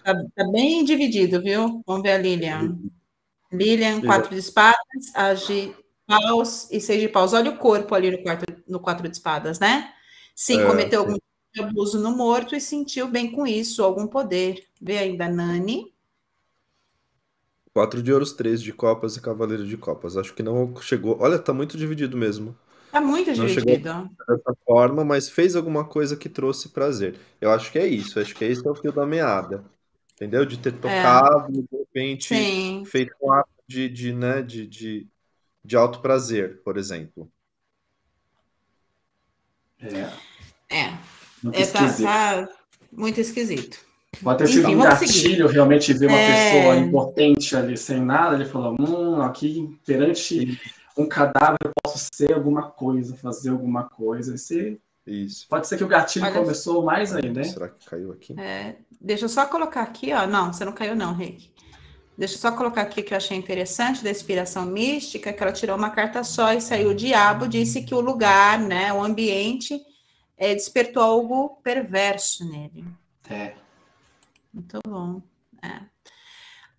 Tá, tá bem dividido, viu? Vamos ver a Lilian. Lilian, quatro de espadas, a de paus e seis de paus. Olha o corpo ali no, quarto, no quatro de espadas, né? Sim, É, cometeu sim. algum de abuso no morto e sentiu bem com isso, algum poder. Vê ainda Nani. Quatro de ouros, três de copas e cavaleiro de copas. Acho que não chegou. Olha, tá muito dividido mesmo. Tá muito Não dividido. Dessa forma, mas fez alguma coisa que trouxe prazer. Eu acho que é isso. Acho que é esse é o fio da meada. Entendeu? De ter tocado, de repente, Sim. feito um ato de, de, né, de, de, de alto prazer, por exemplo. É. É, Muito é tá, esquisito. tá muito esquisito. Pode ter sido Enfim, um gatilho seguir. realmente ver uma É. pessoa impotente ali sem nada. Ele falou: hum, aqui perante um cadáver eu posso ser alguma coisa, fazer alguma coisa. Esse, Isso. pode ser que o gatilho Olha- começou mais aí, né? Será que caiu aqui? É, deixa eu só colocar aqui, ó. Não, você não caiu, não, Rick. Deixa eu só colocar aqui que eu achei interessante da inspiração mística, que ela tirou uma carta só e saiu o diabo, disse que o lugar, né, o ambiente, é, despertou algo perverso nele. É. Muito bom. é.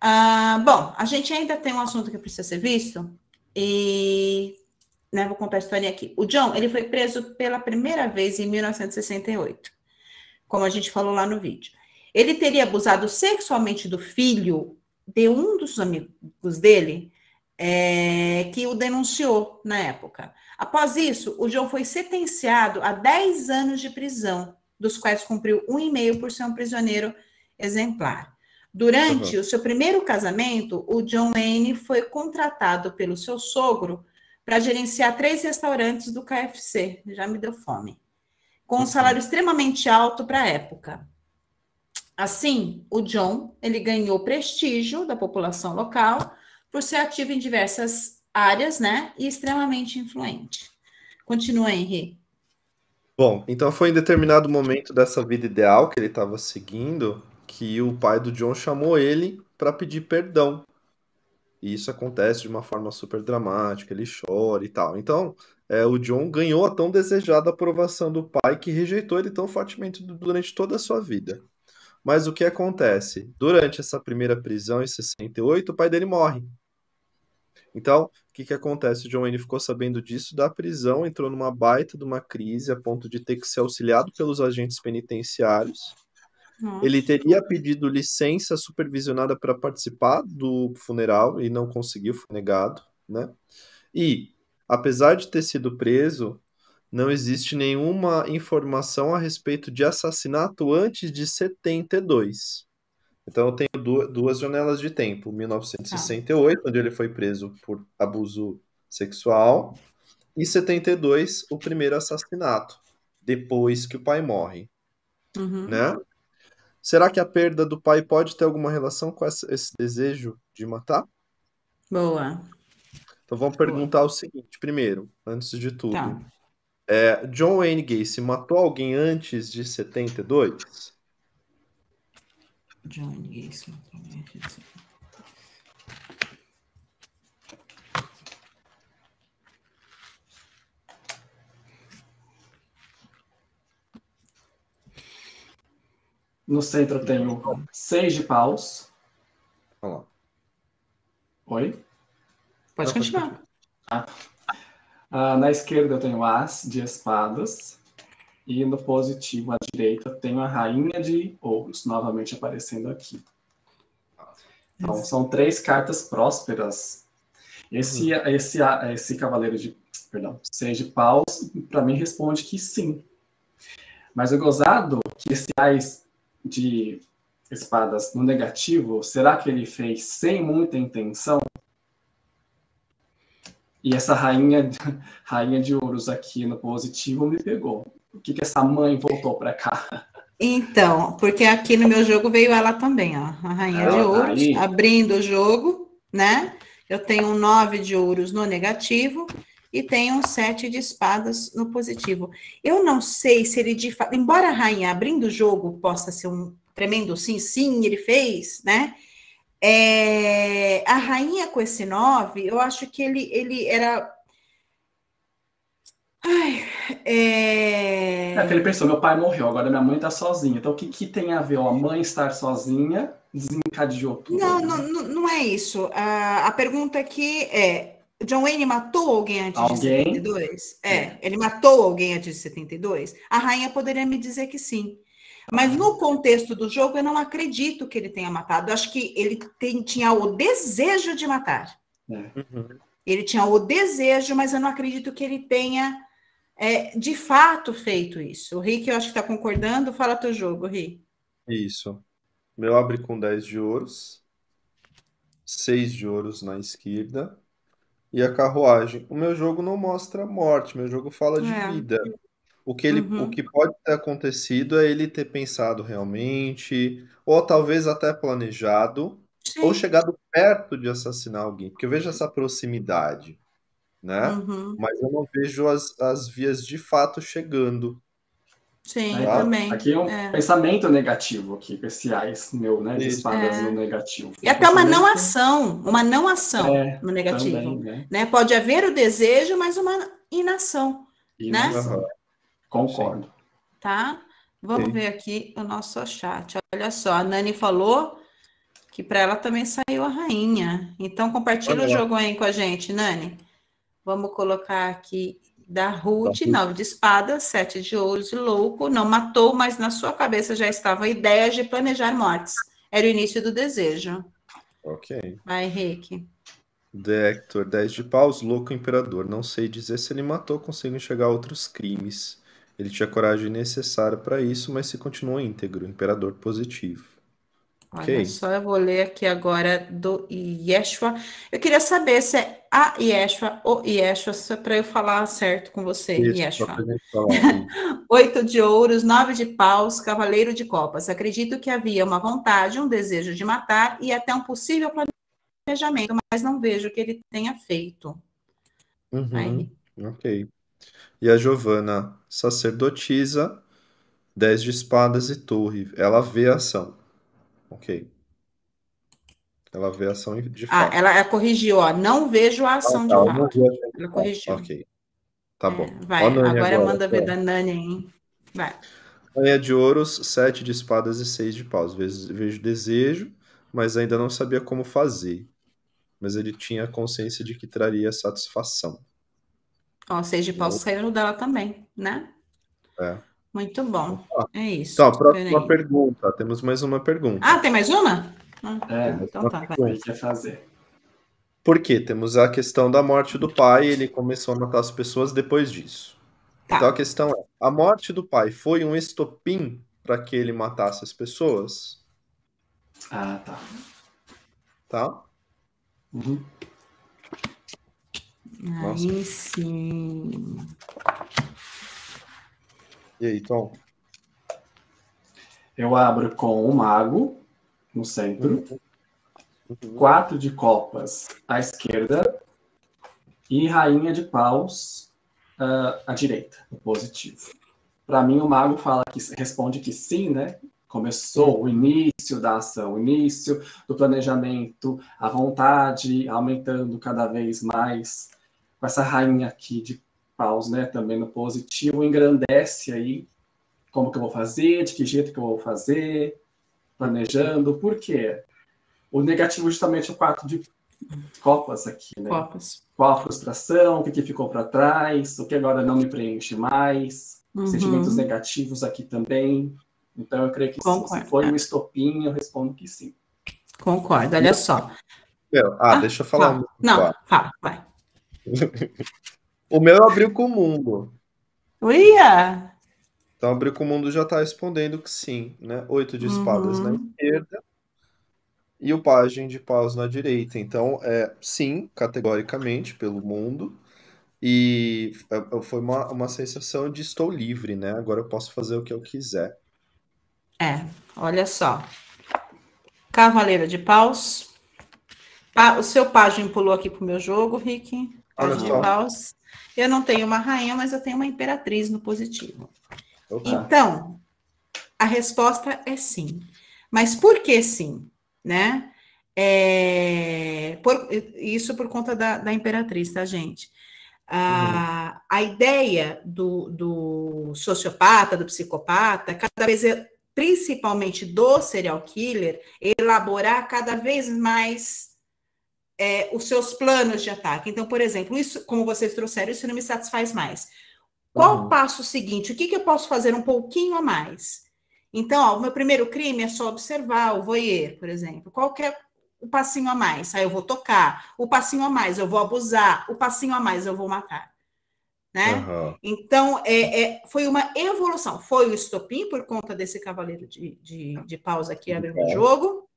Ah, bom, a gente ainda tem um assunto que precisa ser visto e né, vou contar a história aqui. O John, ele foi preso pela primeira vez em 1968, como a gente falou lá no vídeo. Ele teria abusado sexualmente do filho de um dos amigos dele, é, que o denunciou na época. Após isso, o John foi sentenciado a 10 anos de prisão, dos quais cumpriu um e meio por ser um prisioneiro exemplar. Durante o seu primeiro casamento, o John Wayne foi contratado pelo seu sogro para gerenciar três restaurantes do KFC. Já me deu fome. Com um salário extremamente alto para a época. Assim, o John ele ganhou prestígio da população local por ser ativo em diversas áreas, né? E extremamente influente. Continua, Henrique. Bom, então foi em determinado momento dessa vida ideal que ele estava seguindo que o pai do John chamou ele para pedir perdão. E isso acontece de uma forma super dramática, ele chora e tal. Então, é, o John ganhou a tão desejada aprovação do pai que rejeitou ele tão fortemente durante toda a sua vida. Mas o que acontece? Durante essa primeira prisão, em 68, o pai dele morre. Então, o que, que acontece? O John Wayne ficou sabendo disso da prisão, entrou numa baita de uma crise, a ponto de ter que ser auxiliado pelos agentes penitenciários. Nossa. Ele teria pedido licença supervisionada para participar do funeral e não conseguiu, foi negado, né? E, apesar de ter sido preso, não existe nenhuma informação a respeito de assassinato antes de 72. Então eu tenho duas janelas de tempo: 1968, ah. onde ele foi preso por abuso sexual, e 72, o primeiro assassinato, depois que o pai morre. Uhum. Né? Será que a perda do pai pode ter alguma relação com esse desejo de matar? Boa. Então vamos perguntar Boa. o seguinte, primeiro, antes de tudo. Tá. É, John Wayne Gacy matou alguém antes de 72? John Wayne Gacy matou alguém antes de 72. No centro eu tenho seis de paus. Olha Oi? Pode continuar. Ah. Uh, na esquerda eu tenho As de espadas. E no positivo, à direita, tenho a Rainha de Ouros, novamente aparecendo aqui. Então, são três cartas prósperas. Esse, uhum. esse, esse cavaleiro de. Perdão, seis de paus, para mim responde que sim. Mas o gozado, que esse Ais de espadas no negativo, será que ele fez sem muita intenção? E essa rainha, rainha de ouros aqui no positivo me pegou. Por que, que essa mãe voltou para cá? Então, porque aqui no meu jogo veio ela também, ó. A rainha de ouros, aí. abrindo o jogo, né? Eu tenho um nove de ouros no negativo e tenho um sete de espadas no positivo. Eu não sei se ele de fato, embora a rainha abrindo o jogo possa ser um tremendo sim, sim, ele fez, né? É, a rainha com esse nove, eu acho que ele, ele era. Ai, é... é aquele pensou, meu pai morreu, agora minha mãe está sozinha. Então, o que, que tem a ver ó, a mãe estar sozinha desencadeou tudo? Não, não, não é isso. A, a pergunta aqui é: John Wayne matou alguém antes alguém? de 72? É, é, ele matou alguém antes de 72? A rainha poderia me dizer que sim. Mas no contexto do jogo, eu não acredito que ele tenha matado. Eu acho que ele tem, tinha o desejo de matar. É. Uhum. Ele tinha o desejo, mas eu não acredito que ele tenha é, de fato feito isso. O Rick, eu acho que está concordando. Fala teu jogo, Rick. Isso. Meu abre com 10 de ouros, 6 de ouros na esquerda e a carruagem. O meu jogo não mostra morte, meu jogo fala de é. vida. O que, ele, uhum. o que pode ter acontecido é ele ter pensado realmente, ou talvez até planejado, Sim. ou chegado perto de assassinar alguém, porque eu vejo essa proximidade, né? Uhum. Mas eu não vejo as, as vias de fato chegando. Sim, tá? também. Aqui é um é. pensamento negativo aqui, especiais meu, né? De espadas é. no negativo. E até uma não ação, uma não ação é, no negativo. Também, né? né? Pode haver o desejo, mas uma inação. Inação. Né? Concordo. Sim. Tá? Vamos Sim. ver aqui o nosso chat. Olha só, a Nani falou que para ela também saiu a rainha. Então compartilha Olha o jogo aí com a gente, Nani. Vamos colocar aqui da Ruth, nove de espada, sete de ouros e louco. Não matou, mas na sua cabeça já estava a ideia de planejar mortes. Era o início do desejo. Ok. Vai, Rick. The Hector, 10 de paus, louco imperador. Não sei dizer se ele matou, consigo enxergar outros crimes. Ele tinha coragem necessária para isso, mas se continuou íntegro, imperador positivo. Olha okay. só, eu vou ler aqui agora do Yeshua. Eu queria saber se é a Yeshua, o Yeshua, para eu falar certo com você, Isso, Yeshua. falar. Oito de ouros, nove de paus, cavaleiro de copas. Acredito que havia uma vontade, um desejo de matar e até um possível planejamento, mas não vejo que ele tenha feito. Uhum, Aí. ok. E a Giovana, sacerdotisa, dez de espadas e torre. Ela vê a ação. Ok. Ela vê a ação de Ah, fato. ela, ela corrigiu, ó. Não vejo a ação de Tá, não fato. de Ela fato. corrigiu. Ok. Tá É, bom. vai, Ó, Nani, agora, agora, manda ver da Nani, hein? Vai. Rainha de ouros, sete de espadas e seis de paus. Vejo, vejo desejo, mas ainda não sabia como fazer. Mas ele tinha consciência de que traria satisfação. Ó, seis de paus saiu dela também, né? É. Muito bom. É isso. Então, a próxima pergunta. Temos mais uma pergunta. Ah, tem mais uma? Ah, É, então tá, vai. quer fazer? Por quê? Temos a questão da morte do pai, ele começou a matar as pessoas depois disso. Tá. Então a questão é: a morte do pai foi um estopim para que ele matasse as pessoas? Ah, tá. Tá? Uhum. Nossa. Aí sim. E aí, Tom? Eu abro com o mago no centro, Uhum. quatro de copas à esquerda e rainha de paus ah, à direita, no positivo. Para mim, o mago fala que responde que sim, né? Começou o início da ação, o início do planejamento, a vontade aumentando cada vez mais. Com essa rainha aqui de paus, né? Também no positivo, engrandece aí como que eu vou fazer, de que jeito que eu vou fazer, planejando. Por quê? O negativo justamente é o quatro de copas aqui, né? Copas. Qual a frustração, o que, que ficou para trás, o que agora não me preenche mais, Uhum. sentimentos negativos aqui também. Então eu creio que sim, Concordo. se foi um estopim, eu respondo que sim. Concordo, olha só. Meu, ah, Ah, deixa eu falar. Fala. Não, fala, vai. O meu abriu com o mundo. Uia! Então, o mundo já está respondendo que sim, né? Oito de espadas na Uhum. esquerda e o pajem de paus na direita. Então, é sim, categoricamente, pelo mundo. E é, foi uma, uma sensação de estou livre, né? Agora eu posso fazer o que eu quiser. É, olha só. Cavaleiro de paus. Pa- o seu pajem pulou aqui pro meu jogo, Rick. Pajem de paus. Eu não tenho uma rainha, mas eu tenho uma imperatriz no positivo. Opa. Então, a resposta é sim. Mas por que sim? Né? É, por- isso por conta da, da imperatriz, tá, gente? A, a ideia do, do sociopata, do psicopata, cada vez, é- principalmente do serial killer, elaborar cada vez mais é, os seus planos de ataque. Então, por exemplo, isso, como vocês trouxeram, isso não me satisfaz mais. Qual Uhum. o passo seguinte? O que, que eu posso fazer um pouquinho a mais? Então, ó, o meu primeiro crime é só observar o voyeur, por exemplo. Qual que é o passinho a mais? Aí eu vou tocar. O passinho a mais eu vou abusar. O passinho a mais eu vou matar. Né? Aham. Então, é, é, foi uma evolução. Foi o estopim por conta desse cavaleiro de, de, de paus aqui abrindo o jogo.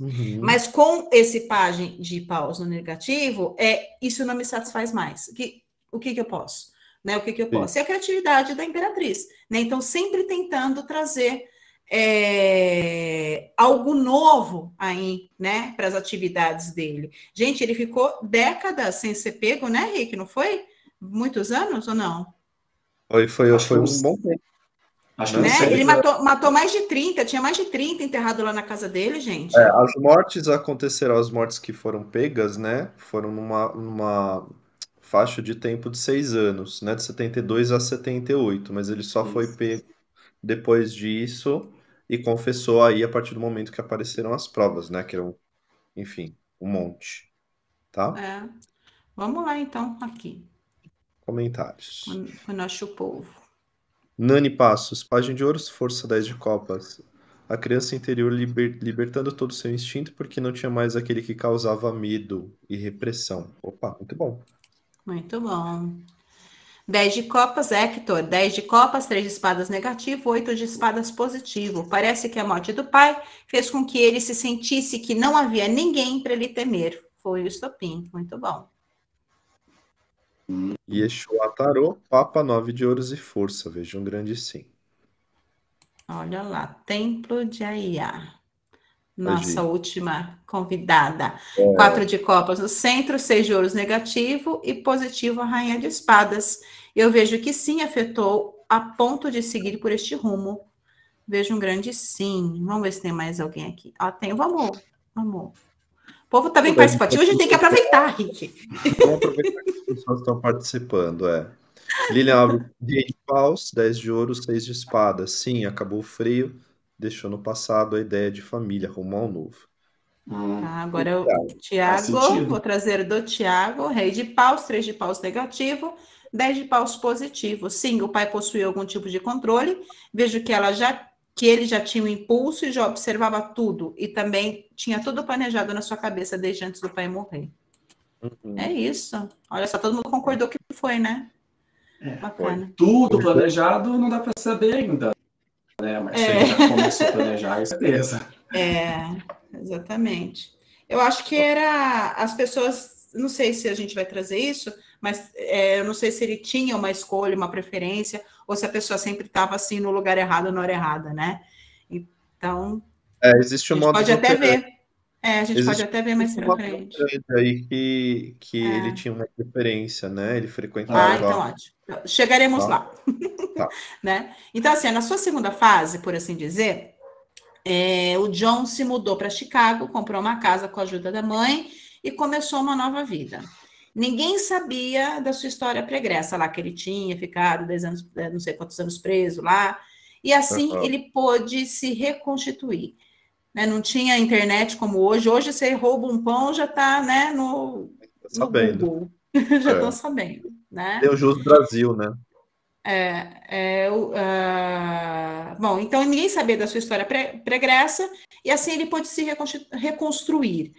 Uhum. Mas com esse pajem de paus no negativo, é, isso não me satisfaz mais. Que, o que, que eu posso? Né, o que, que eu Sim. posso? É a criatividade da imperatriz. Né? Então, sempre tentando trazer é, algo novo aí, né, para as atividades dele. Gente, ele ficou décadas sem ser pego, né, Rick? Não foi? Muitos anos ou não? Foi, foi, Acho foi um bom tempo. Acho Né? Ele matou, matou mais de 30, tinha mais de 30 enterrado lá na casa dele, gente. É, as mortes aconteceram, as mortes que foram pegas, né? Foram numa, numa faixa de tempo de seis anos, né? De 72 a 78, mas ele só foi Isso. pego depois disso e confessou aí a partir do momento que apareceram as provas, né? Que eram, enfim, um monte. Tá? É. Vamos lá, então, aqui, Comentários. com, com o nosso povo. Nani Passos, página de ouros, força 10 de copas. A criança interior liber- libertando todo o seu instinto porque não tinha mais aquele que causava medo e repressão. Opa, muito bom. Muito bom. 10 de copas, Hector. 10 de copas, 3 de espadas negativo, 8 de espadas positivo. Parece que a morte do pai fez com que ele se sentisse que não havia ninguém para ele temer. Foi o estopim. Muito bom. Yeshua Tarô, Papa, Nove de Ouros e Força. Veja um grande sim. Olha lá, Templo de Aiá. Nossa última convidada. É. Quatro de copas no centro, seis de ouros negativo e positivo a rainha de espadas. Eu vejo que sim, afetou a ponto de seguir por este rumo. Vejo um grande sim. Vamos ver se tem mais alguém aqui. Ó, tem, vamos, vamos. O povo tá bem participativo, a gente tem que aproveitar, Rick. Vamos aproveitar que as pessoas estão participando, é. Lilian Alves, rei de paus, 10 de ouro, 6 de espadas. Sim, acabou o frio, deixou no passado a ideia de família, rumo ao novo. Hum, Tá, agora o Tiago, vou trazer do Tiago, rei de paus, três de paus negativo, dez de paus positivo. Sim, o pai possuía algum tipo de controle. Vejo que ela já que ele já tinha um impulso e já observava tudo e também tinha tudo planejado na sua cabeça desde antes do pai morrer. Uhum. É isso. Olha só, todo mundo concordou que foi, né? É, Bacana. Tudo planejado não dá para saber ainda. Né? Mas É. ele já começou a planejar, é certeza. É, exatamente. Eu acho que era as pessoas, não sei se a gente vai trazer isso, mas é, eu não sei se ele tinha uma escolha, uma preferência, ou se a pessoa sempre estava assim no lugar errado, na hora errada, né? Então, É, existe um modo pode até ver. É, a gente Existe pode até ver mais pra frente. aí que, que É. ele tinha uma preferência, né? Ele Ah, frequentava. então ótimo. Chegaremos Tá. lá. Tá. né? Então, assim, na sua segunda fase, por assim dizer, é, o John se mudou para Chicago, comprou uma casa com a ajuda da mãe e começou uma nova vida. Ninguém sabia da sua história pregressa lá, que ele tinha ficado 10 anos, eh, não sei quantos anos preso lá. E assim Aham. ele pôde se reconstituir. Né? Não tinha internet como hoje. Hoje você rouba um pão, já está né, no, Tá no sabendo. Google. já É. estão sabendo. Né? O Jus Brasil, né? É, o, ah, bom, então ninguém sabia da sua história pre- pregressa, e assim ele pôde se reconstruir.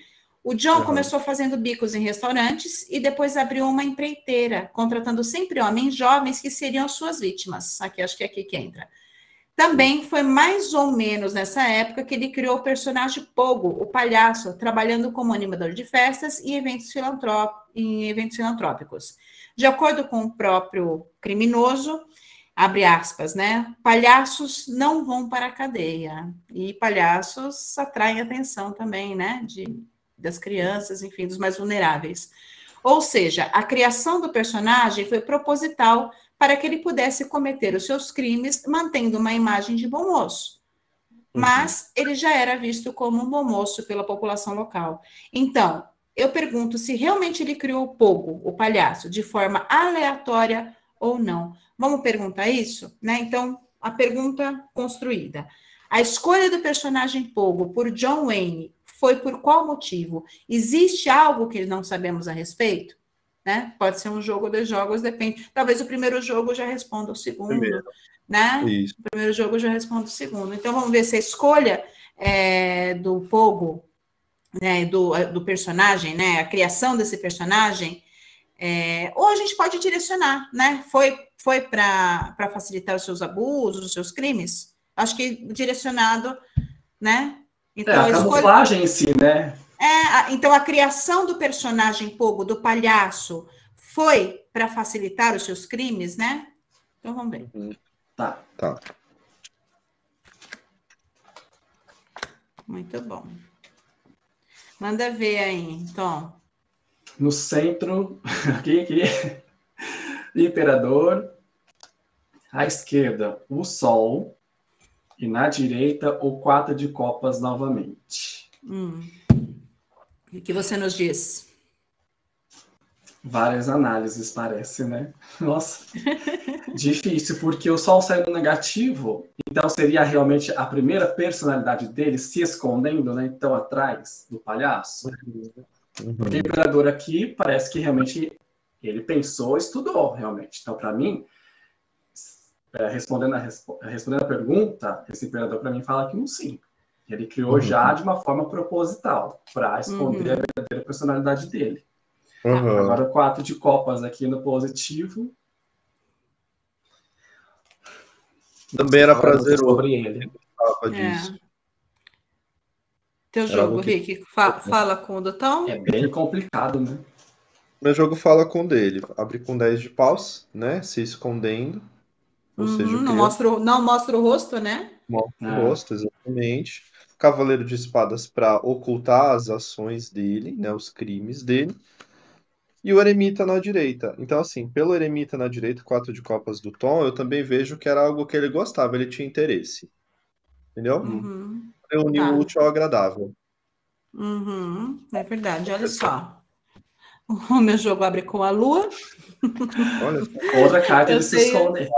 O John Uhum. começou fazendo bicos em restaurantes e depois abriu uma empreiteira, contratando sempre homens jovens que seriam suas vítimas. Aqui, acho que é aqui que entra. Também foi mais ou menos nessa época que ele criou o personagem Pogo, o palhaço, trabalhando como animador de festas e eventos em eventos filantrópicos. De acordo com o próprio criminoso, abre aspas, né? Palhaços não vão para a cadeia. E palhaços atraem atenção também, né? De, das crianças, enfim, dos mais vulneráveis. Ou seja, a criação do personagem foi proposital para que ele pudesse cometer os seus crimes mantendo uma imagem de bom moço. Mas ele já era visto como um bom moço pela população local. Então, eu pergunto se realmente ele criou o Pogo, o palhaço, de forma aleatória ou não. Vamos perguntar isso? Né? Então, a pergunta construída. A escolha do personagem Pogo por John Wayne foi por qual motivo? Existe algo que não sabemos a respeito? Né? Pode ser um jogo de jogos, depende. Talvez o primeiro jogo já responda o segundo, Primeiro. né? Isso. O primeiro jogo já responde o segundo. Então vamos ver se a escolha é, do Pogo, né, do, do personagem, né, a criação desse personagem, é, ou a gente pode direcionar, né? Foi, foi para facilitar os seus abusos, os seus crimes? Acho que direcionado, né? É, Então, a a escolha, camuflagem em si, né? É, então a criação do personagem Pogo, do palhaço, foi para facilitar os seus crimes, né? Então vamos ver. Tá. Tá. Muito bom. Manda ver aí, Tom. No centro, aqui, aqui, Imperador. À esquerda, o Sol. E na direita, o quatro de copas novamente. Hum. O que você nos diz? Várias análises, parece, né? Nossa, difícil, porque o Sol saiu no negativo, então seria realmente a primeira personalidade dele se escondendo, né? Então, atrás do palhaço. Porque o Imperador aqui parece que realmente ele pensou, estudou, realmente. Então, para mim, é, respondendo, a, respo- respondendo a pergunta, esse Imperador para mim fala que um sim. Ele criou Uhum. já de uma forma proposital, para esconder Uhum. a verdadeira personalidade dele. Aham. Agora o 4 de copas aqui no positivo. Também era prazeroso sobre ele. É. Teu Era jogo, que- Rick. Fa- fala com o Dotão. É bem complicado, né? Meu jogo fala com dele. Abre com 10 de paus, né? Se escondendo. Ou Uhum, seja, o não, mostra, o- não mostra o rosto, né? mostra É. o rosto, exatamente. Cavaleiro de espadas para ocultar as ações dele, né? Os crimes dele. E o eremita na direita. Então, assim, pelo eremita na direita, quatro de copas do Tom, eu também vejo que era algo que ele gostava, ele tinha interesse. Entendeu? Uhum, Reunir Tá. o útil ao agradável. uhum, é verdade, olha só. O meu jogo abre com a lua, Olha só. Outra carta ele se esconde.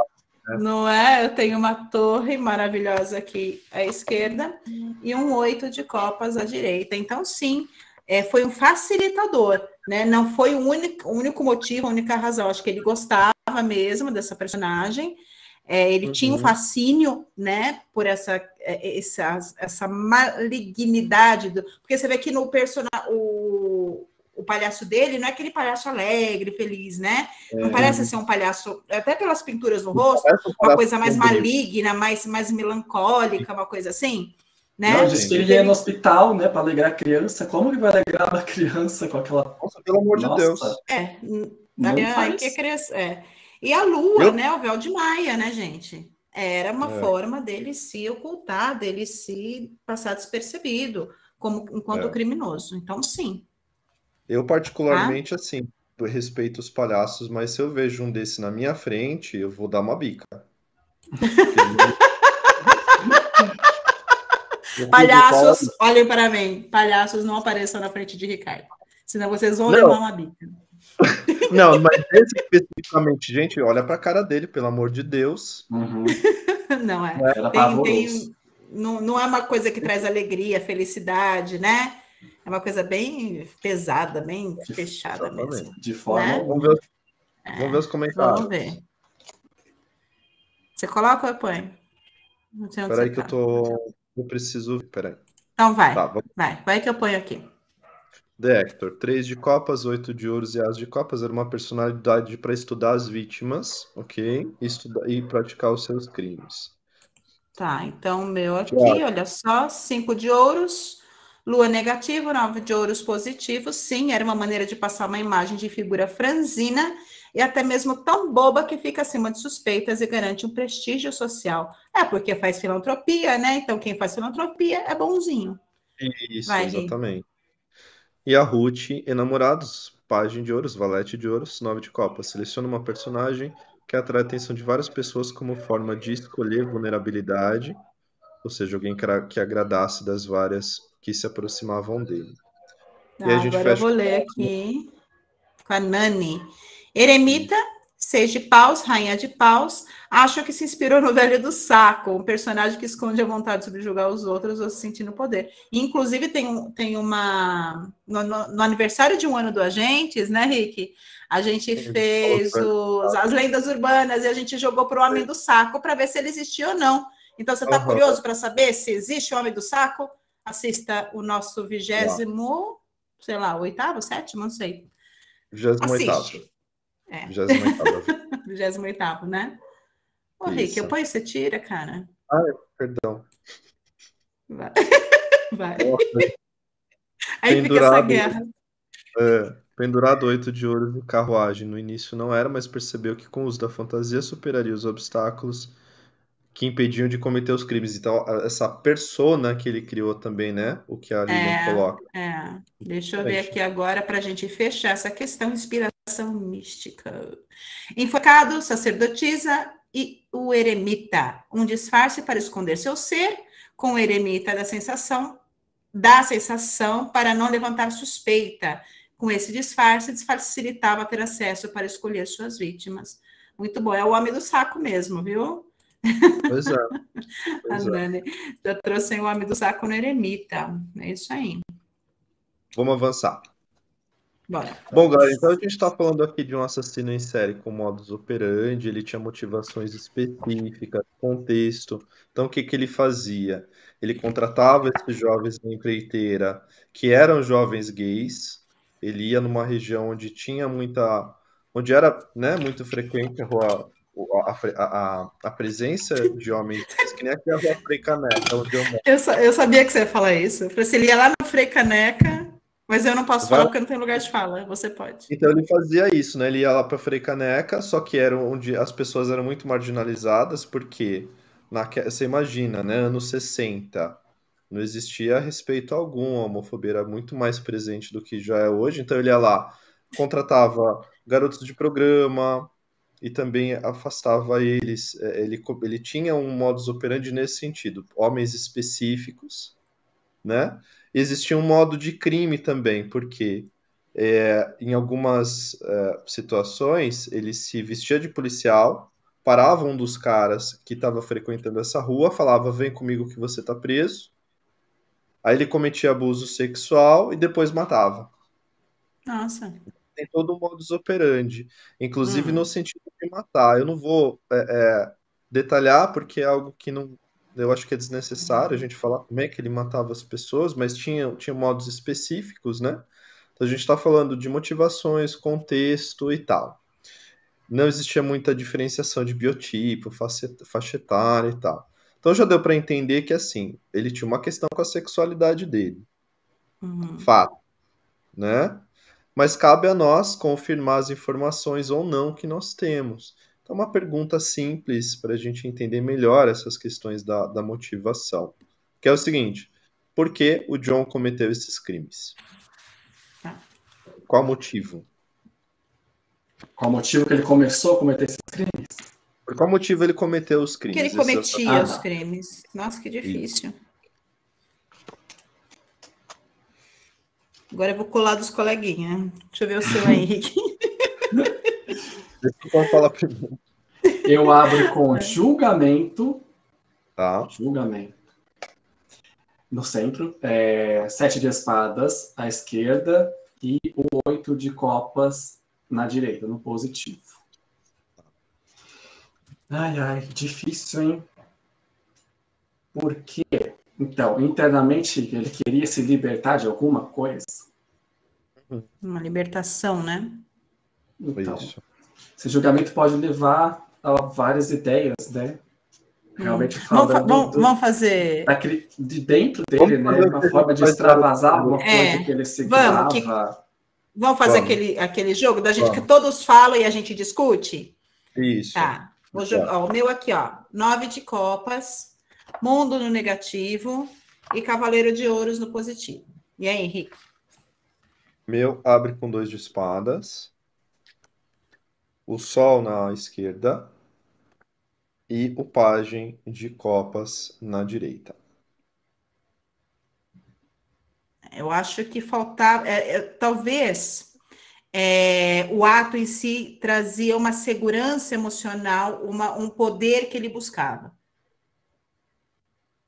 Não é? Eu tenho uma torre maravilhosa aqui à esquerda e um oito de copas à direita. Então, sim, é, foi um facilitador, né? Não foi o único, único motivo, a única razão. Acho que ele gostava mesmo dessa personagem. É, ele tinha um Uhum. fascínio, né, por essa, é, essa, essa malignidade, do, porque você vê que no personagem, o, o palhaço dele não é aquele palhaço alegre, feliz, né? Não parece ser um palhaço, até pelas pinturas no rosto, um uma coisa mais maligna, mais, mais melancólica, uma coisa assim, né? Não, disse que ele ia no hospital, né, para alegrar a criança. Como que vai alegrar uma criança com aquela. Nossa, pelo amor de Nossa, Deus. É, Não Ai, faz. que criança, é. E a lua, Eu- né? O véu de Maia, né, gente? Era uma É. forma dele se ocultar, dele se passar despercebido, como enquanto É. criminoso. Então, sim. Eu, particularmente, assim, eu respeito os palhaços, mas se eu vejo um desse na minha frente, eu vou dar uma bica. Palhaços, olhem para mim. Palhaços não apareçam na frente de Ricardo. Senão vocês vão Não. levar uma bica. Não, mas esse especificamente, gente, olha pra cara dele, pelo amor de Deus. Uhum. Não é? Era Tem, pavoroso. tem, não, não é uma coisa que traz alegria, felicidade, né? É uma coisa bem pesada, bem fechada Exatamente. mesmo. De forma. Né? Vamos ver, vamos ver os comentários. Vamos ver. Você coloca ou eu ponho? Não sei onde Peraí você que eu tá. tô... Eu preciso... Peraí. Então vai, Tá, vamos. vai, vai que eu ponho aqui. The Hector. Três de copas, oito de ouros e as de copas. Era uma personalidade para estudar as vítimas, ok? E, estudar, e praticar os seus crimes. Tá, então o meu aqui, Claro. olha só, cinco de ouros, lua negativo, nove de ouros positivos. Sim, era uma maneira de passar uma imagem de figura franzina e até mesmo tão boba que fica acima de suspeitas e garante um prestígio social. É porque faz filantropia, né? Então quem faz filantropia é bonzinho. Isso, Vai, exatamente. E a Ruth, enamorados, página de ouros, valete de ouros, nove de copas. Seleciona uma personagem que atrai a atenção de várias pessoas como forma de escolher vulnerabilidade, ou seja, alguém que agradasse das várias que se aproximavam dele. E a gente agora eu vou ler aqui com a Nani. Eremita, seis de paus, rainha de paus. Acho que se inspirou no Velho do Saco, um personagem que esconde a vontade de subjugar os outros ou se sentir no poder. Inclusive, tem, um- tem uma. No, no- no aniversário de um ano do Agentes, né, Rick? A gente fez os- as lendas urbanas e a gente jogou para o Homem do Saco para ver se ele existia ou não. Então, você está Aham. curioso para saber se existe o Homem do Saco? Assista o nosso vigésimo, sei lá, oitavo, sétimo, não sei. 28º. Assiste. É, 28º. vigésimo oitavo, né? Ô, Rick, Isso. eu ponho você tira, cara. Perdão. Vai. Vai. Nossa, Aí fica essa Pendurado. guerra. É, pendurado oito de ouros e carruagem. No início não era, mas percebeu que com o uso da fantasia superaria os obstáculos que impediam de cometer os crimes. Então, essa persona que ele criou também, né? O que a Lilian É. coloca. É, deixa eu ver Excelente. aqui agora para a gente fechar essa questão inspiração mística. Enfocado, sacerdotisa e o eremita, um disfarce para esconder seu ser, com o eremita da sensação, da sensação para não levantar suspeita. Com esse disfarce, facilitava ter acesso para escolher suas vítimas. Muito bom, é o homem do saco mesmo, viu? Pois é. A Pois é. Nani já trouxe o homem do saco no eremita. É isso aí. Vamos avançar. Bora. Bom, galera, então a gente está falando aqui de um assassino em série com modus operandi, ele tinha motivações específicas, contexto. Então, o que que ele fazia? Ele contratava esses jovens da empreiteira, que eram jovens gays, ele ia numa região onde tinha muita, onde era, né, muito frequente a rua, a, a, a, presença de homens que nem aqui a rua Frei Caneca, eu. Eu, sa- eu sabia que você ia falar isso. Eu falei ele ia lá no Frei Caneca. Mas eu não posso Vai- falar porque eu não tenho lugar de fala. Você pode. Então ele fazia isso, né? Ele ia lá para Frei Caneca, só que era onde as pessoas eram muito marginalizadas, porque naque... você imagina, né? Anos 60, não existia respeito algum, a homofobia era muito mais presente do que já é hoje. Então ele ia lá, contratava garotos de programa e também afastava eles. É, Ele, ele tinha um modus operandi nesse sentido, homens específicos, né? Existia um modo de crime também, porque é, em algumas é, situações ele se vestia de policial, parava um dos caras que estava frequentando essa rua, falava: Vem comigo que você está preso. Aí ele cometia abuso sexual e depois matava. Nossa. Tem todo um modus operandi, inclusive Hum. no sentido de matar. Eu não vou é, é, detalhar porque é algo que não, eu acho que é desnecessário a gente falar como é que ele matava as pessoas, mas tinha, tinha modos específicos, né? Então a gente está falando de motivações, contexto e tal. Não existia muita diferenciação de biotipo, face- faixa etária e tal. Então já deu para entender que assim, ele tinha uma questão com a sexualidade dele Uhum. fato, né? Mas cabe a nós confirmar as informações ou não que nós temos. Então, uma pergunta simples para a gente entender melhor essas questões da, da motivação, que é o seguinte: por que o John cometeu esses crimes? Tá. Qual motivo? Qual motivo que ele começou a cometer esses crimes? Por qual motivo ele cometeu os crimes? Porque ele Essa- cometia Ah, os crimes. Nossa, que difícil. Agora eu vou colar dos coleguinhas. Deixa eu ver o seu aí, Henrique. Deixa eu falar primeiro. Eu abro com julgamento. Tá? Julgamento. No centro, é, sete de espadas à esquerda e o oito de copas na direita, no positivo. Ai, ai, difícil, hein? Por quê? Então, internamente ele queria se libertar de alguma coisa. Uma libertação, né? Então, isso. esse julgamento pode levar a várias ideias, né? Realmente Vamos, fa- falando vamos- do- vamos fazer. de dentro dele, Vamos né? Uma forma de extravasar alguma coisa É, que ele segurava. vamos, que- Vamos fazer Vamos. aquele, aquele jogo da gente Vamos. que todos falam e a gente discute? Isso. Tá. Vou jogar, ó, o meu aqui, ó. Nove de copas, mundo no negativo e cavaleiro de ouros no positivo. E aí, Henrique? Meu abre com dois de espadas. O sol na esquerda. E o pajem de copas na direita. Eu acho que faltava, é, é, talvez é, o ato em si trazia uma segurança emocional, uma, um poder que ele buscava.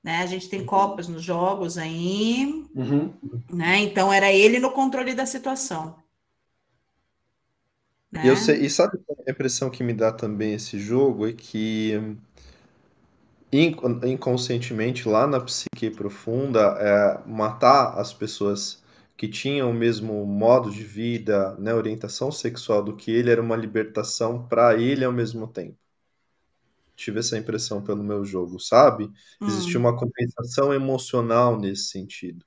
Né? A gente tem copas nos jogos aí, Uhum. né? Então era ele no controle da situação. Né? E eu sei, e sabe é a impressão que me dá também esse jogo é que inco- inconscientemente lá na psique profunda é, matar as pessoas que tinham o mesmo modo de vida, né, orientação sexual do que ele era uma libertação para ele ao mesmo tempo. Tive essa impressão pelo meu jogo, sabe? Existia Hum. uma compensação emocional nesse sentido.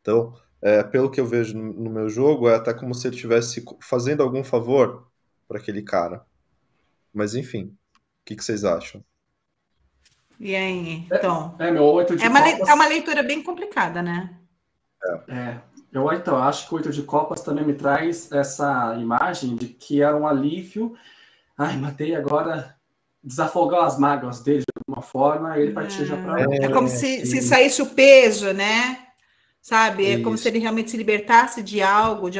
Então, é, pelo que eu vejo no, no meu jogo, é até como se ele estivesse fazendo algum favor para aquele cara. Mas enfim, o que, que vocês acham? E aí, então? É, meu oito de É uma, copas. é uma leitura bem complicada, né? É, eu então, acho que o oito de copas também me traz essa imagem de que era um alívio. Ai, matei agora, desafogar as mágoas dele de alguma forma, e ele partia já para É como se, se saísse o peso, né? Sabe? É como se ele realmente se libertasse de algo, de,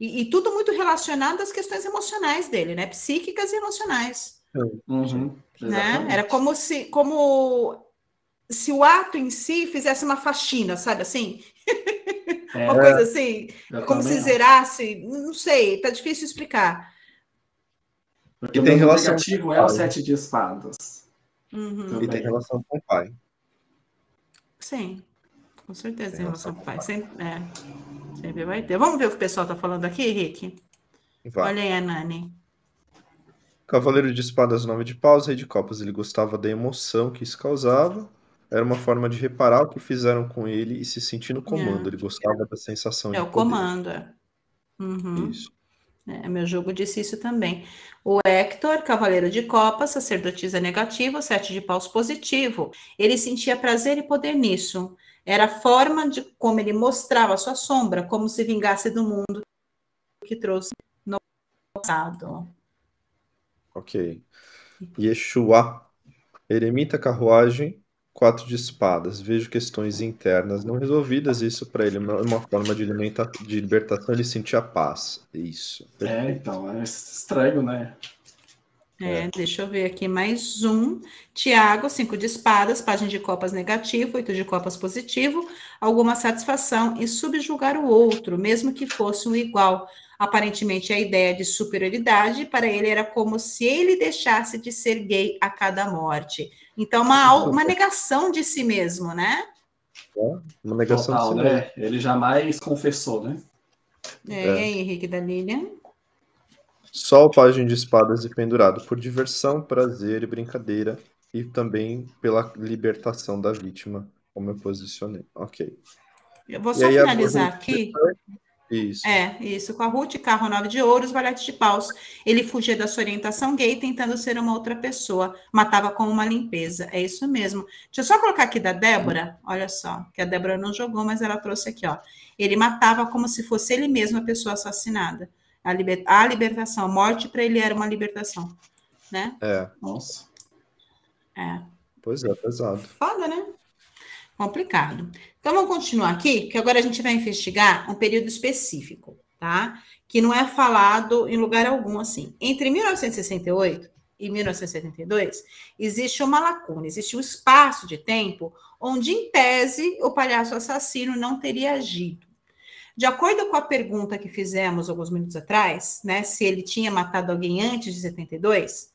e, e tudo muito relacionado às questões emocionais dele, né? Psíquicas e emocionais, Uhum, né? exatamente. Era como se, como se o ato em si fizesse uma faxina, sabe assim? É, Uma coisa assim, como se zerasse, não sei, tá difícil explicar. Porque E o tem relação negativo com é o o pai. sete de espadas. Uhum. E tem relação com o pai. Sim, com certeza, Tem em relação relação ao pai. Sempre, é, sempre vai ter. Vamos ver o que o pessoal tá falando aqui, Henrique? Vai. Olha aí a Nani. Cavaleiro de espadas, nove de paus, rei de copas. Ele gostava da emoção que isso causava. era uma forma de reparar o que fizeram com ele e se sentir no comando. É. Ele gostava da sensação É de o poder. comando. é. Uhum. Isso. É, meu jogo disse isso também. O Hector, cavaleiro de copas, sacerdotisa negativo, sete de paus positivo. Ele sentia prazer e poder nisso. Era a forma de como ele mostrava sua sombra, como se vingasse do mundo que trouxe no passado. Ok. Yeshua. Eremita carruagem, quatro de espadas. Vejo questões internas não resolvidas. Isso para ele é uma forma de, alimenta- de libertação. Ele sentia paz. Isso. É, então, é estranho, né? É, deixa eu ver aqui mais um. Tiago, cinco de espadas, página de copas negativo, oito de copas positivo, alguma satisfação em subjugar o outro, mesmo que fosse um igual. Aparentemente, a ideia de superioridade para ele era como se ele deixasse de ser gay a cada morte. Então, uma, uma negação de si mesmo, né? Uma negação Total, de si mesmo. né? Ele jamais confessou, né? É, E aí, Henrique da Lilian? Sol, página de espadas e pendurado por diversão, prazer e brincadeira, e também pela libertação da vítima, como eu posicionei. Ok. Eu vou E só aí, finalizar aqui. Isso. É, isso, com a Ruth, carro 9 de ouros, valete de paus. Ele fugia da sua orientação gay, tentando ser uma outra pessoa. Matava com uma limpeza. É isso mesmo. Deixa eu só colocar aqui da Débora. Olha só, que a Débora não jogou, mas ela trouxe aqui, ó. Ele matava como se fosse ele mesmo a pessoa assassinada. A, liber... a libertação, a morte para ele era uma libertação, né? É, Nossa. É. pois é, pesado. Foda, né? Complicado. Então vamos continuar aqui, que agora a gente vai investigar um período específico, tá? Que não é falado em lugar algum assim. Entre 1968 e 1972, existe uma lacuna, existe um espaço de tempo onde, em tese, o palhaço assassino não teria agido. De acordo com a pergunta que fizemos alguns minutos atrás, né, se ele tinha matado alguém antes de 72,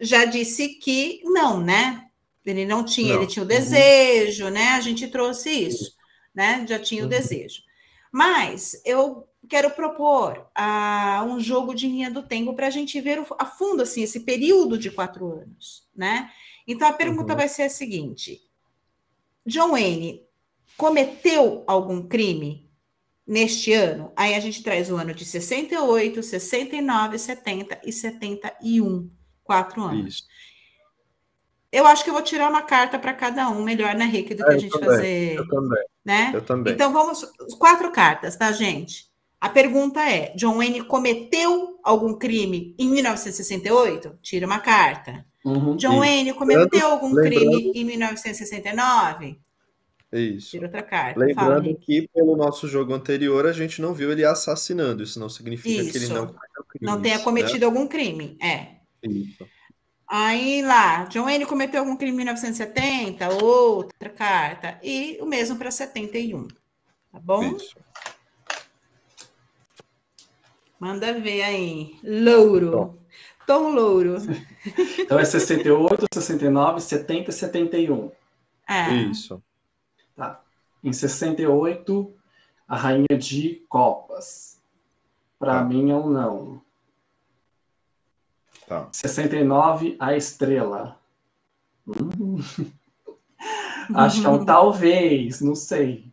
já disse que não, né? Ele não tinha, Não. ele tinha o Uhum. desejo, né? A gente trouxe isso, né? Já tinha o Uhum. desejo. Mas eu quero propor ah, um jogo de linha do tempo para a gente ver o- a fundo assim esse período de quatro anos, né? Então a pergunta Uhum. vai ser a seguinte: John Wayne cometeu algum crime neste ano? Aí a gente traz o ano de 68, 69, 70 e 71, quatro anos. Isso. Eu acho que eu vou tirar uma carta para cada um, melhor, né, Rick, do que É, a gente também, fazer, Eu também, né? eu também. Então vamos, quatro cartas, tá, gente? A pergunta é: John Wayne cometeu algum crime em 1968? Tira uma carta. Uhum. John Isso. Wayne cometeu algum lembrando- crime em 1969? Isso. Tira outra carta. Fala, Lembrando Rick. que pelo nosso jogo anterior a gente não viu ele assassinando. Isso não significa que ele Isso. não cometeu crimes, Não tenha né? cometido algum crime. É. Isso. Aí lá, John Wayne cometeu algum crime em 1970? Outra carta. E o mesmo para 71. Tá bom? Isso. Manda ver aí. Louro. Bom. Tom Louro. Então é 68, 69, 70 e 71. É. Isso. Tá. Em 68, a Rainha de Copas. Para Tá. mim é um não. Tá. 69, a Estrela. Hum. Acho que é um talvez, não sei.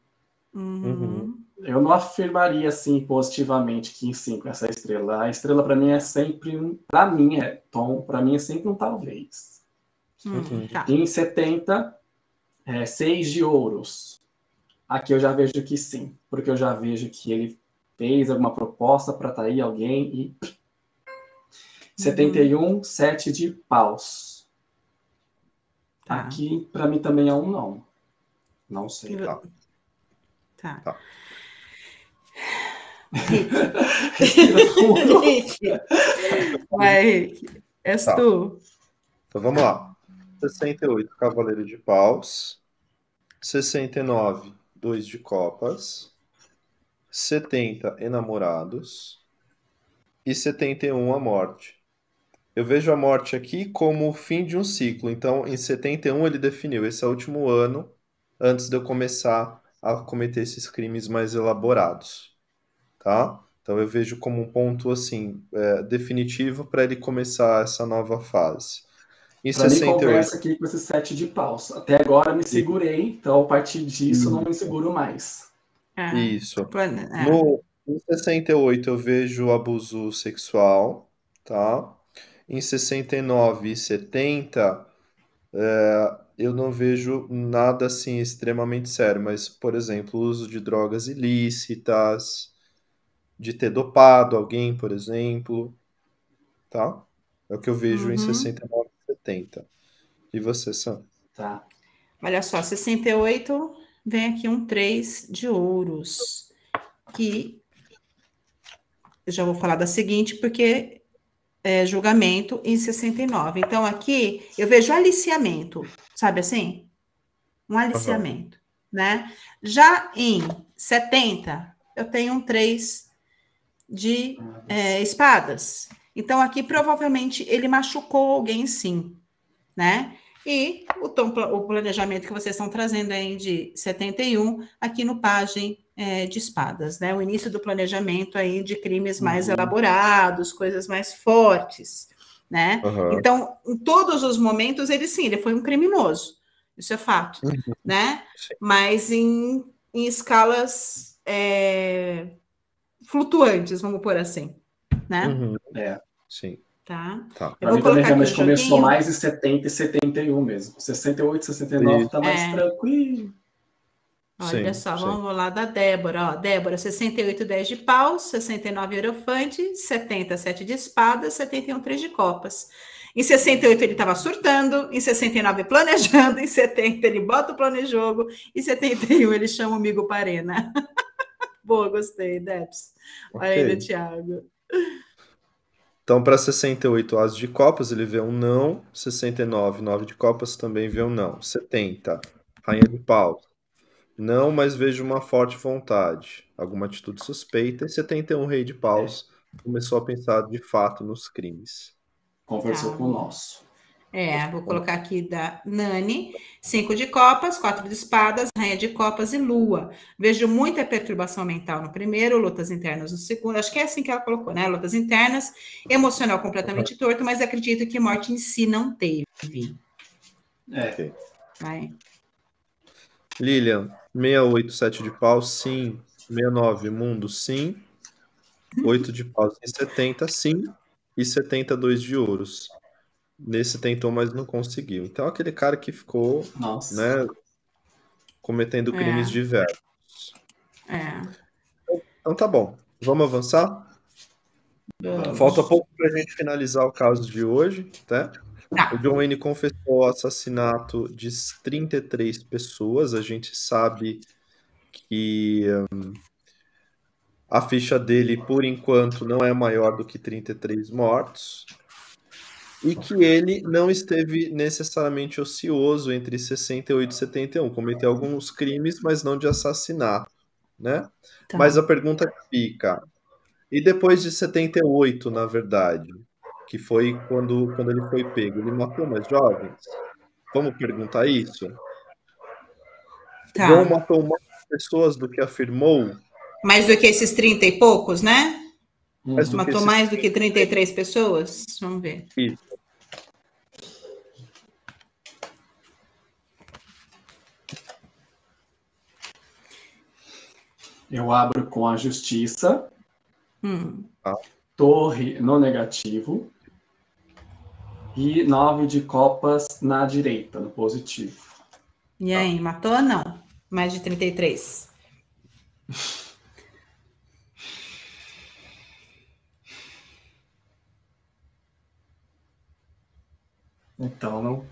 Uhum. Eu não afirmaria assim positivamente que sim com essa estrela. A estrela para mim é sempre um, para mim é Tom, para mim é sempre um talvez. Hum, Uhum. tá. Em 70, é, seis de ouros. Aqui eu já vejo que sim, porque eu já vejo que ele fez alguma proposta para atrair alguém e. 71, sete de paus. Tá. Aqui, para mim, também é um não. Não sei. Tá. Tá. Tá. Vai, Rick. És Tá. tu. Então vamos lá. 68, Cavaleiro de Paus. 69, Dois de Copas. 70, Enamorados. E 71, A Morte. Eu vejo a morte aqui como o fim de um ciclo. Então, em 71, ele definiu: esse é o último ano antes de eu começar a cometer esses crimes mais elaborados. Tá? Então, eu vejo como um ponto assim, é, definitivo para ele começar essa nova fase. Em Pra mim, 68. conversa aqui com esse sete de paus. Até agora me segurei, então a partir disso não me seguro mais. É, Isso. plane- é. No, em 68 eu vejo abuso sexual, tá? Em 69 e 70 é, eu não vejo nada assim extremamente sério, mas, por exemplo, uso de drogas ilícitas, de ter dopado alguém, por exemplo, tá? É o que eu vejo em Uhum. 69 e 70. E você, Sam? Tá. Olha só, 68, vem aqui um 3 de ouros, que eu já vou falar da seguinte, porque é julgamento em 69. Então, aqui eu vejo aliciamento, sabe assim? Um aliciamento, né? Já em 70, eu tenho um 3 de é, espadas. Então, aqui provavelmente ele machucou alguém sim, né? E o, tom, o planejamento que vocês estão trazendo aí de 71, aqui no Pagem é, de Espadas, né? O início do planejamento aí de crimes mais Uhum. elaborados, coisas mais fortes, né? Aham. Então, em todos os momentos, ele sim, ele foi um criminoso. Isso é fato, né? Sim. Mas em, em escalas é, flutuantes, vamos pôr assim, né? Uhum. É. Sim, Tá? tá. Eu vou colocar aqui realmente o começou joguinho. mais em 70 e 71 mesmo. 68, 69 tá mais É. tranquilo. Olha Sim, só, sim. vamos lá da Débora. Ó, Débora, 68, 10 de paus, 69 Eurofante, 70, 7 de espadas, 71, 3 de copas. Em 68 ele estava surtando, em 69 planejando, em 70 ele bota o plano em jogo, em 71 ele chama o amigo para arena. Boa, gostei, Debs. Olha aí do Thiago. Então, para 68, as de copas, ele vê um não. 69, 9 de copas, também vê um não. 70, rainha de paus. Não, mas vejo uma forte vontade. Alguma atitude suspeita. E 71, rei de paus, começou a pensar de fato nos crimes. Conversou Tá. com o nosso. É, vou colocar aqui da Nani. Cinco de copas, quatro de espadas, rainha de copas e lua. Vejo muita perturbação mental no primeiro, lutas internas no segundo. Acho que é assim que ela colocou, né? Lutas internas, emocional completamente torto, mas acredito que morte em si não teve. É. Vai. Lilian, 68, 7 de paus, sim. 69, mundo, sim. 8 de paus e 70, sim. E 72 de ouros. Nesse tentou, mas não conseguiu. Então, aquele cara que ficou, Nossa. né, cometendo É. crimes diversos. É. Então, tá bom. Vamos avançar? Vamos. Falta pouco para a gente finalizar o caso de hoje, tá? Tá. O John Wayne confessou o assassinato de 33 pessoas. A gente sabe que hum, a ficha dele, por enquanto, não é maior do que 33 mortos. E que ele não esteve necessariamente ocioso entre 68 e 71. Cometeu alguns crimes, mas não de assassinato, né? Tá. Mas a pergunta que fica: e depois de 78, na verdade, que foi quando, quando ele foi pego, ele matou mais jovens? Vamos perguntar isso? Tá. John matou mais pessoas do que afirmou? Mais do que esses 30 e poucos, né? Que Matou esses mais do que 33 pessoas? Vamos ver. Isso. Eu abro com a justiça, Hum. torre no negativo e nove de copas na direita, no positivo. E aí, matou ou não? Mais de 33. Então, não...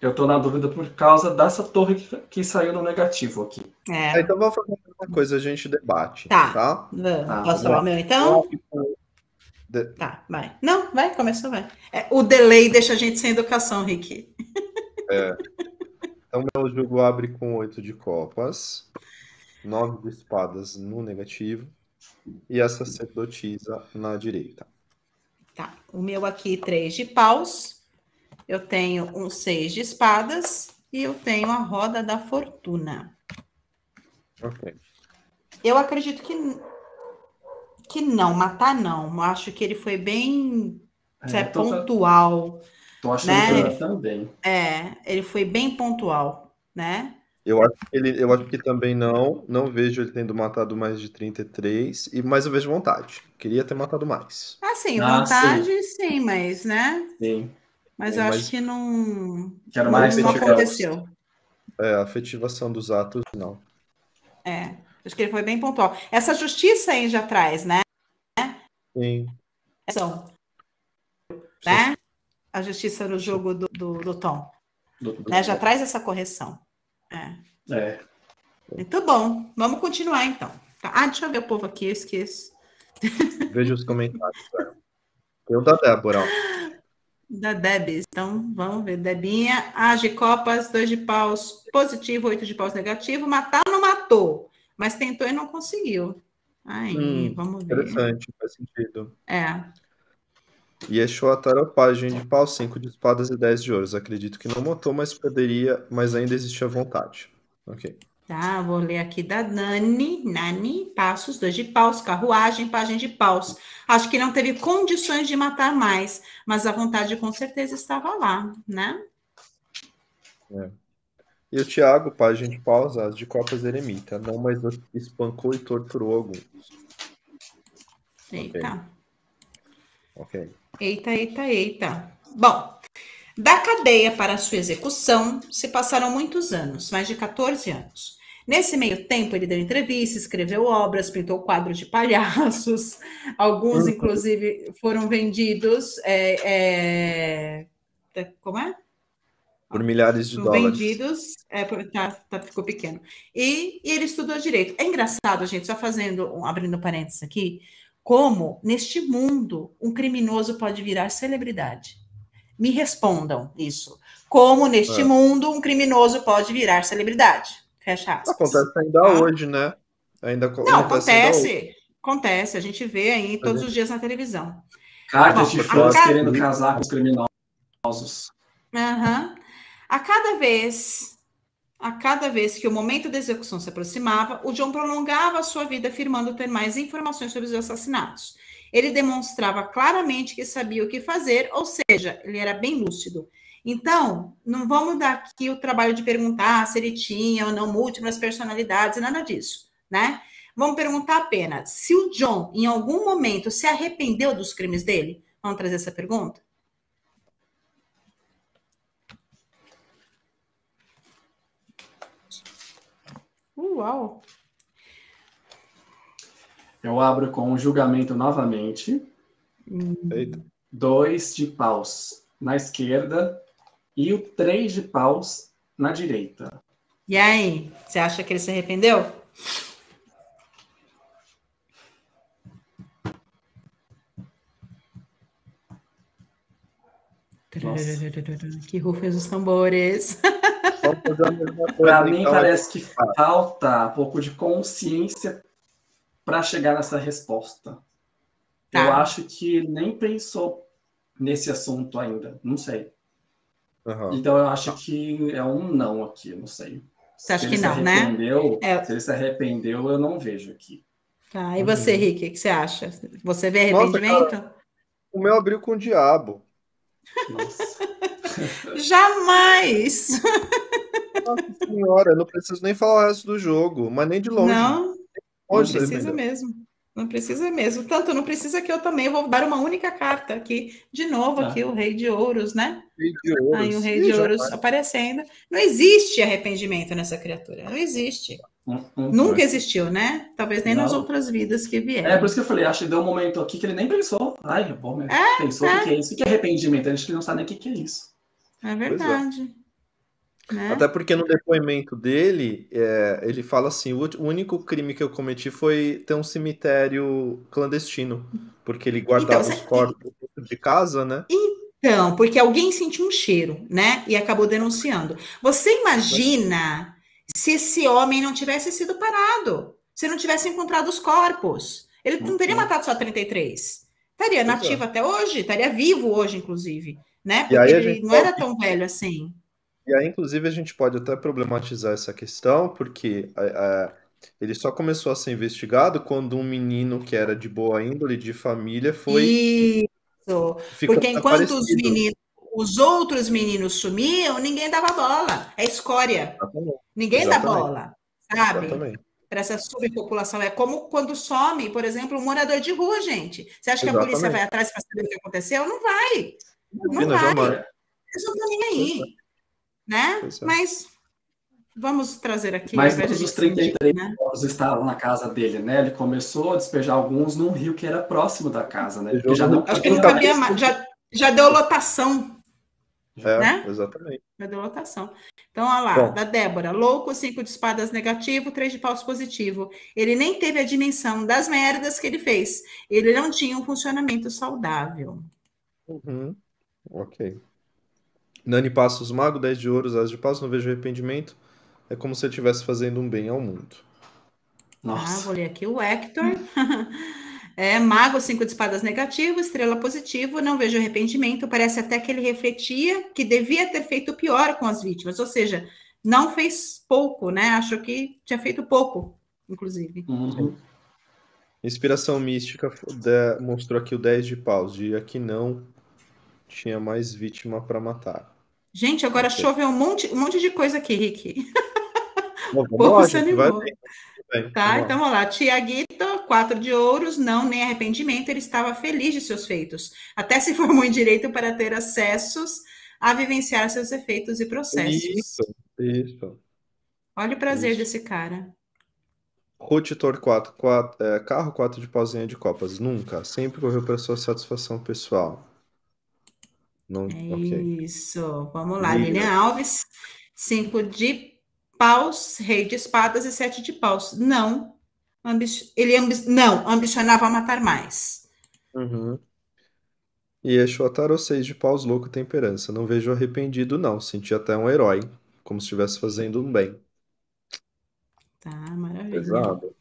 eu tô na dúvida por causa dessa torre que, que saiu no negativo aqui. É. Ah, então vamos fazer uma coisa, a gente debate, Tá. tá? Vamos. Tá, Posso falar o meu então? De- Tá, vai. Não, vai, começou, vai. É, o delay deixa a gente sem educação, Rick. Então, meu jogo abre com 8 de copas, 9 de espadas no negativo e a sacerdotisa na direita. Tá. O meu aqui, três de paus. Eu tenho um seis de espadas e eu tenho a roda da fortuna. Ok. Eu acredito que que não, matar não. Eu acho que ele foi bem É, sabe, tô- pontual. Tô achando Né? que também. É, ele foi bem pontual, né? Eu acho que ele, eu acho que também não, não vejo ele tendo matado mais de 33, e mas eu vejo vontade. Queria ter matado mais. Assim, Ah, vontade, sim, mas, né? Sim. Mas Sim, eu mas- acho que não, Quero não, mais não efetivos. aconteceu. É, a afetivação dos atos, não. É, acho que ele foi bem pontual. Essa justiça aí já traz, né? Sim. São, né? A justiça no jogo do, do, do Tom, Do- do- né? Já traz essa correção. É. É. Muito bom. Vamos continuar então. Tá. Ah, deixa eu ver o povo aqui, eu esqueço. Veja os comentários. Tem o da Débora, ó. Da Debs. Então, vamos ver. Debinha, A de copas, dois de paus positivo, oito de paus negativo. Matar não matou, mas tentou e não conseguiu. Aí, Hum, vamos ver. Interessante, faz sentido. É. Yeshua Taropagem de pau, 5 de espadas e 10 de ouros. Acredito que não matou, mas poderia, mas ainda existia vontade. Ok. Tá, vou ler aqui da Nani, Nani, passos, dois de paus, carruagem, pajem de paus. Acho que não teve condições de matar mais, mas a vontade com certeza estava lá, né? E o Tiago, Pagem de paus, as de copas eremita. Não, mas espancou e torturou alguns. Eita. Ok. Eita, eita, eita. Bom, da cadeia para sua execução se passaram muitos anos, mais de 14 anos. Nesse meio tempo, ele deu entrevista, escreveu obras, pintou quadros de palhaços, alguns, inclusive, foram vendidos. é, é, como é? Por milhares de dólares. vendidos, é, por- tá, tá, ficou pequeno. E, e ele estudou direito. É engraçado, gente, só fazendo, um- abrindo parênteses aqui, como neste mundo um criminoso pode virar celebridade. Me respondam isso. Como neste É. mundo um criminoso pode virar celebridade. Fecha aspas. Acontece ainda Tá? hoje, né? Ainda Não, acontece acontece. Acontece, a gente vê aí todos os dias na televisão. Cartas de fãs querendo casar com os criminosos. Aham. A cada vez, a cada vez que o momento da execução se aproximava, o John prolongava a sua vida afirmando ter mais informações sobre os assassinatos. Ele demonstrava claramente que sabia o que fazer, ou seja, ele era bem lúcido. Então, não vamos dar aqui o trabalho de perguntar se ele tinha ou não múltiplas personalidades, nada disso, né? Vamos perguntar apenas se o John, em algum momento, se arrependeu dos crimes dele. Vamos trazer essa pergunta? Uau! Eu abro com o julgamento novamente. Eita. Dois de paus na esquerda e o três de paus na direita. E aí, você acha que ele se arrependeu? Nossa. Que rufem os tambores. Para mim, então. parece que falta um pouco de consciência para chegar nessa resposta. Tá. Eu acho que ele nem pensou nesse assunto ainda. Não sei. Aham. Então, eu acho que é um não aqui. Não sei. Você acha Se que ele não, se né? arrependeu, É. Se ele se arrependeu, eu não vejo aqui. Tá, e você, Rick, o que você acha? Você vê Nossa, arrependimento? O meu abriu com o diabo. Nossa. Jamais! Nossa senhora, eu não preciso nem falar o resto do jogo, mas nem de longe. Não, não Longe, precisa mesmo. Não precisa mesmo. Tanto não precisa que eu também vou dar uma única carta aqui. De novo, Tá. aqui o Rei de Ouros, né? Rei de ouros. Aí o Rei Ih, de Ouros vai. aparecendo. Não existe arrependimento nessa criatura. Não existe. Hum, hum, Nunca hum. existiu, né? Talvez nem nas Não. outras vidas que É, vieram. por isso que eu falei, acho que deu um momento aqui que ele nem pensou. Ai, é bom, mesmo. pensou o é. que, que é isso? O que é arrependimento? A gente não sabe nem o que, que é isso. É verdade. Né? Até porque no depoimento dele, é, ele fala assim: o único crime que eu cometi foi ter um cemitério clandestino. Porque ele guardava Então, os corpos dentro de casa, né? Então, porque alguém sentiu um cheiro, né? E acabou denunciando. Você imagina se esse homem não tivesse sido parado, se não tivesse encontrado os corpos. Ele não teria Uhum. matado só 33. Estaria é. nativo até hoje, estaria vivo hoje, inclusive, né? E aí Porque ele não era tão velho assim. E aí, inclusive, a gente pode até problematizar essa questão, porque é, é, ele só começou a ser investigado quando um menino que era de boa índole, de família, foi Isso. Porque enquanto os meninos, os outros meninos sumiam, ninguém dava bola. É escória. Exatamente. Ninguém dá Exatamente. bola, sabe? Exatamente. Para essa subpopulação. É como quando some, por exemplo, um morador de rua, gente. Você acha que a polícia Exatamente. vai atrás para saber o que aconteceu? Não vai. Não Imagina, vai. jamais. Eles não estão nem aí. Né? É. Mas vamos trazer aqui. Mas todos os a gente 33 né? corpos estavam na casa dele, né? Ele começou a despejar alguns num rio que era próximo da casa, né? Já não Acho que não cabia mais. Já, já deu lotação. É, né? exatamente. Já deu lotação. Então, olha lá, Bom. da Débora. Louco, cinco de espadas negativo, três de paus positivo. Ele nem teve a dimensão das merdas que ele fez. Ele não tinha um funcionamento saudável. Uhum. Ok. Nani Passos Mago, 10 de ouros, as de paus, não vejo arrependimento. É como se ele estivesse fazendo um bem ao mundo. Ah, Nossa. vou ler aqui o Hector. É, mago, cinco de espadas negativo, estrela positivo, não vejo arrependimento. Parece até que ele refletia que devia ter feito pior com as vítimas, ou seja, não fez pouco, né? Achou que tinha feito pouco, inclusive. Uhum. Inspiração mística de- mostrou aqui o 10 de paus, dia que não tinha mais vítima para matar. Gente, agora choveu um monte, um monte de coisa aqui, Rick. Bom, O povo se animou. bem. Bem, Tá, vamos então vamos lá. Tiaguito, quatro de ouros, não, nem arrependimento, ele estava feliz de seus feitos. Até se formou em direito para ter acessos a vivenciar seus efeitos e processos. Isso, isso. Olha o prazer Isso. desse cara. Rotitor 4, 4 é, carro 4 de pauzinha de copas. Nunca. Sempre correu para sua satisfação pessoal. Não, É isso. Vamos lá. Lilian. Lilian Alves, cinco de paus, rei de espadas e sete de paus. Não. Ambi- Ele ambi- não ambicionava matar mais. Uhum. E Exuataro 6 de paus, louco temperança. Não vejo arrependido, não. Senti até um herói. Como se estivesse fazendo um bem. Tá, maravilha. Pesado.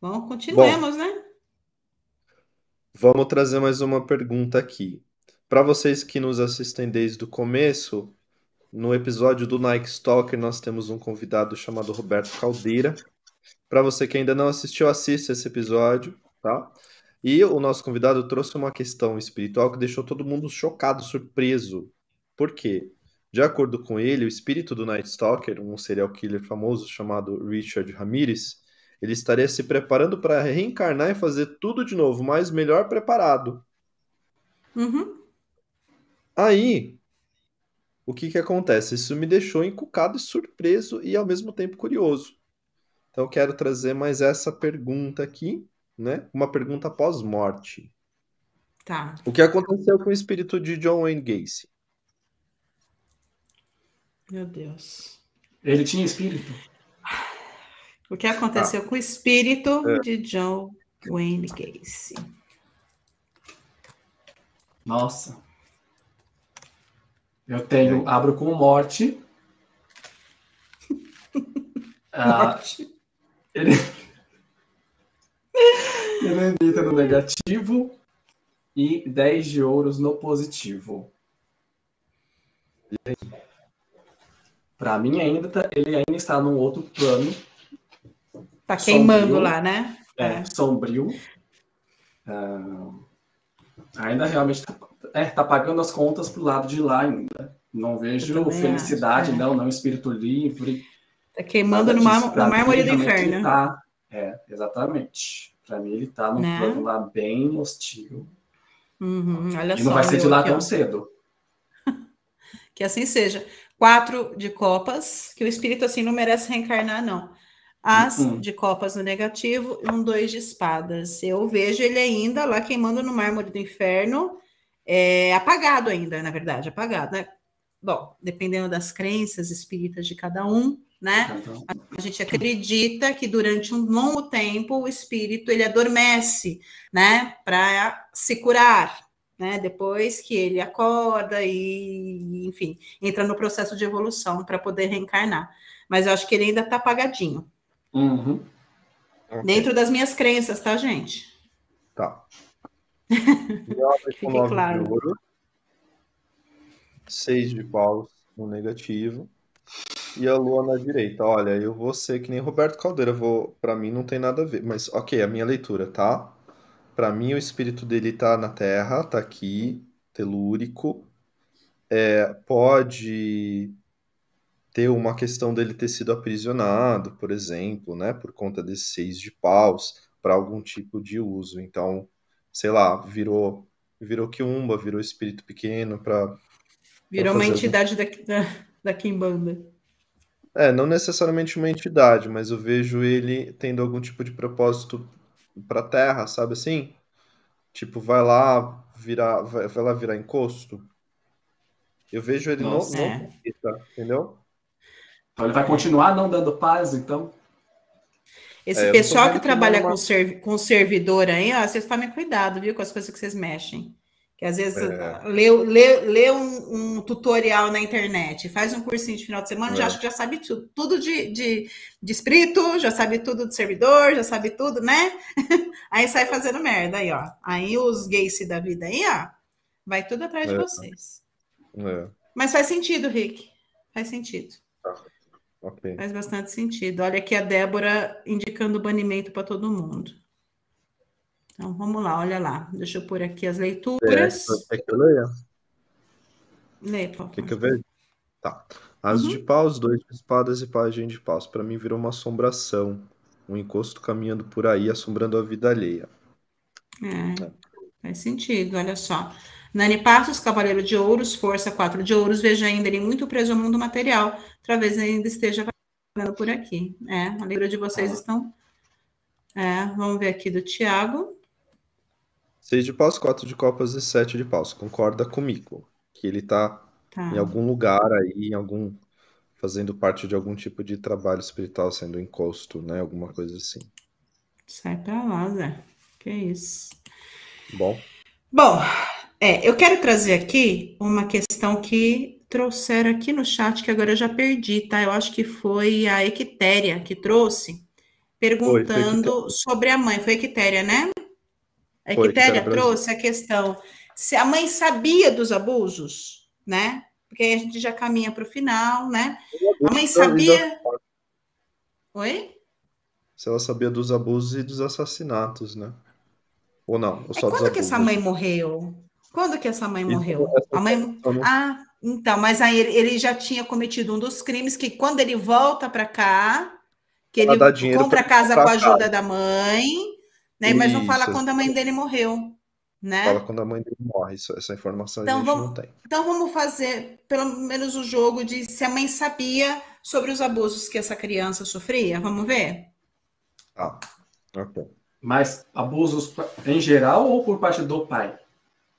Bom, continuemos, né? Vamos trazer mais uma pergunta aqui. Para vocês que nos assistem desde o começo, no episódio do Nike Stalker nós temos um convidado chamado Roberto Caldeira. Para você que ainda não assistiu, assista esse episódio, tá? E o nosso convidado trouxe uma questão espiritual que deixou todo mundo chocado, surpreso. Por quê? De acordo com ele, o espírito do Night Stalker, um serial killer famoso chamado Richard Ramirez, ele estaria se preparando para reencarnar e fazer tudo de novo, mas melhor preparado. Uhum. Aí, o que que acontece? Isso me deixou encucado e surpreso e ao mesmo tempo curioso. Então, eu quero trazer mais essa pergunta aqui, né? Uma pergunta pós-morte. Tá. O que aconteceu com o espírito de John Wayne Gacy? Meu Deus. Ele tinha espírito? O que aconteceu com o espírito É. de John Wayne Gacy? Nossa. Eu tenho, abro com morte. Ah, Morte. ele... ele emita no negativo e 10 de ouros no positivo. Para mim ainda tá- ele ainda está num outro plano, Tá queimando Sombrio. lá, né? é, sombrio. Ah, ainda realmente tá, é, tá pagando as contas pro lado de lá ainda. Não vejo felicidade, acho, é. não, não espírito livre. Tá queimando no, mar, no mármore do inferno. tá- é, exatamente. Para mim ele tá num Né? plano lá bem hostil. Uhum, olha E só. não vai ser de lá aqui, tão ó. cedo. Que assim seja. Quatro de copas, que o espírito assim não merece reencarnar, não. As Uhum. de copas no negativo e um dois de espadas. Eu vejo ele ainda lá queimando no mármore do inferno, é, apagado ainda, na verdade, apagado, né? Bom, dependendo das crenças espíritas de cada um, né? Então, A gente acredita que durante um longo tempo o espírito ele adormece, né, para se curar, né? Depois que ele acorda e, enfim, entra no processo de evolução para poder reencarnar. Mas eu acho que ele ainda está apagadinho. Uhum. Ok, Dentro das minhas crenças, tá, gente? Tá. Fique nove de claro. ouro. Seis de paus no negativo. E a lua na direita. Olha, eu vou ser que nem Roberto Caldeira. Vou, para mim não tem nada a ver. Mas, ok, a minha leitura, tá? Para mim o espírito dele tá na Terra, tá aqui. telúrico. É, pode ter uma questão dele ter sido aprisionado, por exemplo, né, por conta desses seis de paus, para algum tipo de uso. Então, sei lá, virou virou quiumba, virou espírito pequeno para virou uma entidade algum... da, da, da Kimbanda. É, não necessariamente uma entidade, mas eu vejo ele tendo algum tipo de propósito para Terra, sabe assim? Tipo, vai lá virar, vai, vai lá virar encosto. Eu vejo ele Nossa, no, é. no entendeu? Então ele vai continuar não dando paz, então. Esse é, pessoal que trabalha uma... com, serv com servidor aí, ó, vocês tomem cuidado, viu, com as coisas que vocês mexem. Que às vezes é. lê, lê, lê um, um, tutorial na internet, faz um cursinho de final de semana, é. já acha que já sabe tudo, tudo de, de, de espírito, já sabe tudo de servidor, já sabe tudo, né? aí sai fazendo merda aí, ó. Aí os gays da vida aí, ó, vai tudo atrás de é. vocês. É. Mas faz sentido, Rick. Faz sentido. Okay. Faz bastante sentido. Olha aqui a Débora indicando banimento para todo mundo. Então, vamos lá, olha lá. Deixa eu pôr aqui as leituras. É, que eu leia? Lê, por favor. que eu vejo? Tá. As uhum. de paus, dois de espadas e página de paus. Para mim virou uma assombração. Um encosto caminhando por aí, assombrando a vida alheia. É, é. faz sentido, olha só. Nani Passos, Cavaleiro de Ouros, Força 4 de Ouros, veja ainda ele muito preso ao mundo material, talvez ainda esteja vagando por aqui. É, a leitura de vocês ah. estão. É, vamos ver aqui do Tiago. Seis de paus, quatro de copas e sete de paus. Concorda comigo que ele está tá. em algum lugar aí, em algum fazendo parte de algum tipo de trabalho espiritual, sendo encosto, né? Alguma coisa assim. Sai pra lá, Zé. Que isso. Bom. Bom, é, eu quero trazer aqui uma questão que trouxeram aqui no chat, que agora eu já perdi, tá? Eu acho que foi a Equitéria que trouxe, perguntando foi, foi sobre a mãe. Foi a Equitéria, né? A Equitéria trouxe a questão se a mãe sabia dos abusos, né? Porque aí a gente já caminha para o final, né? A mãe sabia. Oi? Se ela sabia dos abusos e dos assassinatos, né? Ou não? Ou só é quando que essa mãe morreu? Quando que essa mãe morreu? A mãe. Ah, então, mas aí ele, já tinha cometido um dos crimes que quando ele volta para cá, que ele compra a casa com a ajuda da mãe, né? Isso, mas não fala quando a mãe dele morreu, né? Fala quando a mãe dele morre. Isso, essa informação então, a gente vamos, não tem. Então vamos fazer pelo menos o jogo de se a mãe sabia sobre os abusos que essa criança sofria. Vamos ver? Ah, ok. Mas abusos em geral ou por parte do pai?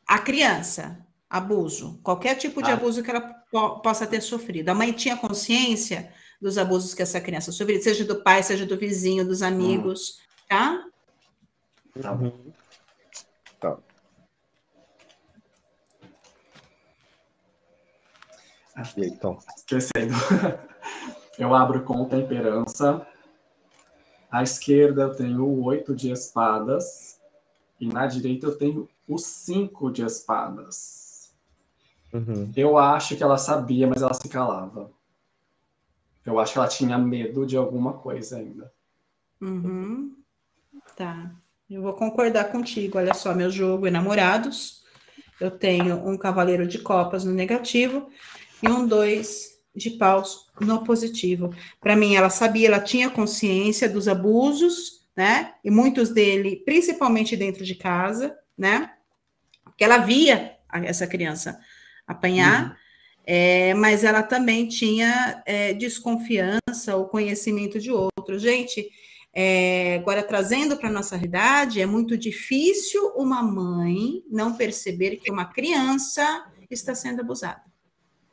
A criança, abuso, qualquer tipo de ah. abuso que ela po possa ter sofrido. A mãe tinha consciência dos abusos que essa criança sofreu, seja do pai, seja do vizinho, dos amigos, hum. tá? Tá. Uhum. Tá. E aí, então? Esquecendo. Eu abro com temperança. À esquerda eu tenho o oito de espadas. E na direita eu tenho o cinco de espadas. Uhum. Eu acho que ela sabia, mas ela se calava. Eu acho que ela tinha medo de alguma coisa ainda. Uhum. Tá. Eu vou concordar contigo. Olha só, meu jogo é namorados. Eu tenho um cavaleiro de copas no negativo e um dois de paus no positivo. Para mim, ela sabia, ela tinha consciência dos abusos, né? E muitos dele, principalmente dentro de casa, né? Porque ela via essa criança apanhar, uhum. é, mas ela também tinha é, desconfiança ou conhecimento de outro. Gente, é, agora trazendo para a nossa realidade, é muito difícil uma mãe não perceber que uma criança está sendo abusada.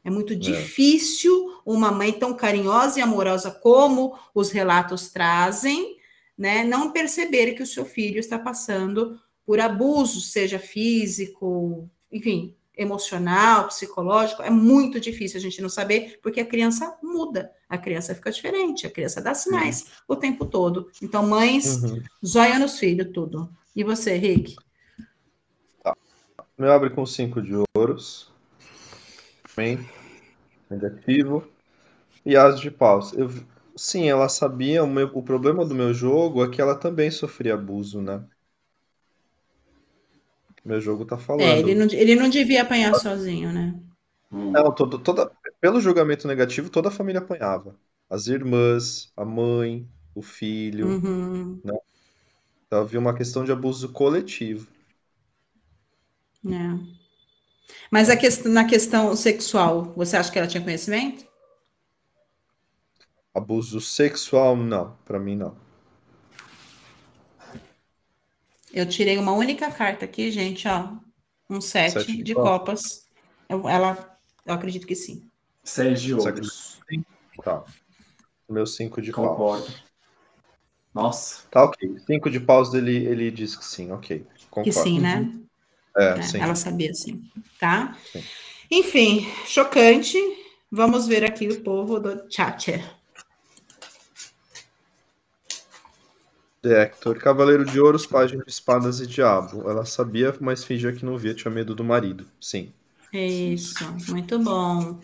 É muito é. difícil uma mãe tão carinhosa e amorosa como os relatos trazem, né, não perceber que o seu filho está passando por abuso, seja físico, enfim, emocional, psicológico, é muito difícil a gente não saber, porque a criança muda, a criança fica diferente, a criança dá sinais uhum. o tempo todo. Então, mães, uhum. zóia nos filhos, tudo. E você, Rick? Tá. Me abre com cinco de ouros. Bem, negativo. E as de paus. Eu, sim, ela sabia, o, meu, o problema do meu jogo é que ela também sofria abuso, né? Meu jogo tá falando. É, ele não, ele não devia apanhar sozinho, né? Hum. Não, todo, toda, pelo julgamento negativo, toda a família apanhava. As irmãs, a mãe, o filho. Uhum. Então havia uma questão de abuso coletivo. É. Mas a quest na questão sexual, você acha que ela tinha conhecimento? Abuso sexual, não. Pra mim, não. Eu tirei uma única carta aqui, gente, ó. Um sete, Sete de de copas. copas. Eu- ela, eu acredito que sim. Seis de ouros. Tá. Meu cinco de paus. Concordo. Nossa. Tá, ok. Cinco de paus, ele, ele diz que sim, ok. Concordo. Que sim, né? É, É, sim. ela sabia sim, tá? Sim. Enfim, chocante. Vamos ver aqui o povo do chat. The Hector, Cavaleiro de Ouros, Página de Espadas e Diabo. Ela sabia, mas fingia que não via, tinha medo do marido. Sim. Isso, muito bom.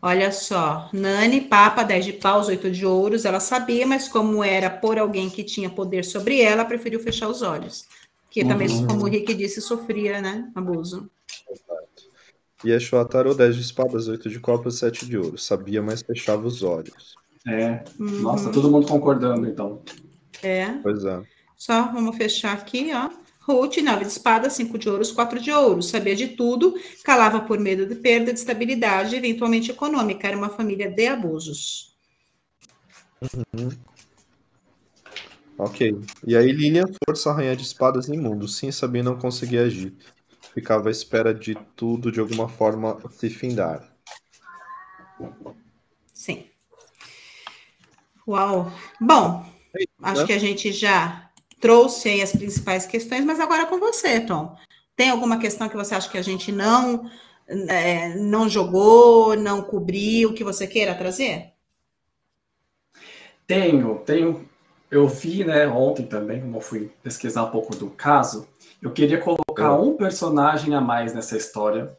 Olha só, Nani, Papa, 10 de paus, 8 de ouros. Ela sabia, mas como era por alguém que tinha poder sobre ela, preferiu fechar os olhos. Que também, Uhum. como o Rick disse, sofria, né? Abuso. Yeshua Tarot, 10 de espadas, 8 de copas, 7 de ouro. Sabia, mas fechava os olhos. É. Uhum. Nossa, todo mundo concordando, então. É. Pois é. Só vamos fechar aqui, ó. Ruth, 9 de espadas, 5 de ouros, 4 de ouros. Sabia de tudo, calava por medo de perda de estabilidade, eventualmente econômica. Era uma família de abusos. Ok. E aí, Lilian, força rainha de espadas imundo. Sim, sabia não conseguia agir. Ficava à espera de tudo de alguma forma se findar. Sim. Uau. Bom, acho né? que a gente já trouxe aí as principais questões, mas agora é com você, Tom. Tem alguma questão que você acha que a gente não é, não jogou, não cobriu, que você queira trazer? Tenho, tenho. Eu vi, né, ontem também, como eu fui pesquisar um pouco do caso, eu queria colocar É. um personagem a mais nessa história,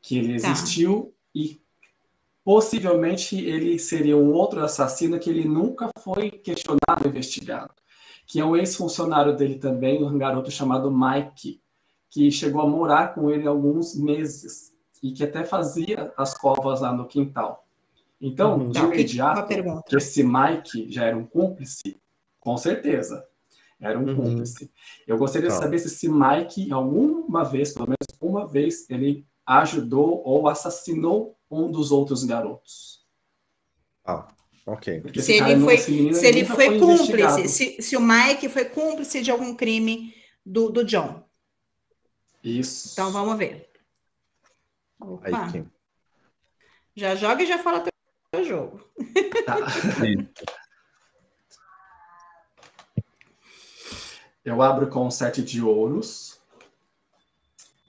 que ele Tá. existiu e possivelmente ele seria um outro assassino que ele nunca foi questionado, investigado, que é um ex-funcionário dele também, um garoto chamado Mike, que chegou a morar com ele alguns meses e que até fazia as covas lá no quintal. Então, Uhum. de o que- imediato, esse Mike já era um cúmplice, com certeza. Era um Uhum. cúmplice. Eu gostaria de Tá. saber se esse Mike, alguma vez, pelo menos uma vez, ele ajudou ou assassinou um dos outros garotos. Ah, ok. Porque Se ele foi, menino se ele foi investigado. cúmplice, se, se o Mike foi cúmplice de algum crime do, do John. Isso. Então vamos ver. Aí, Opa, Kim. já joga e já fala teu jogo. Tá. Eu abro com o sete de ouros,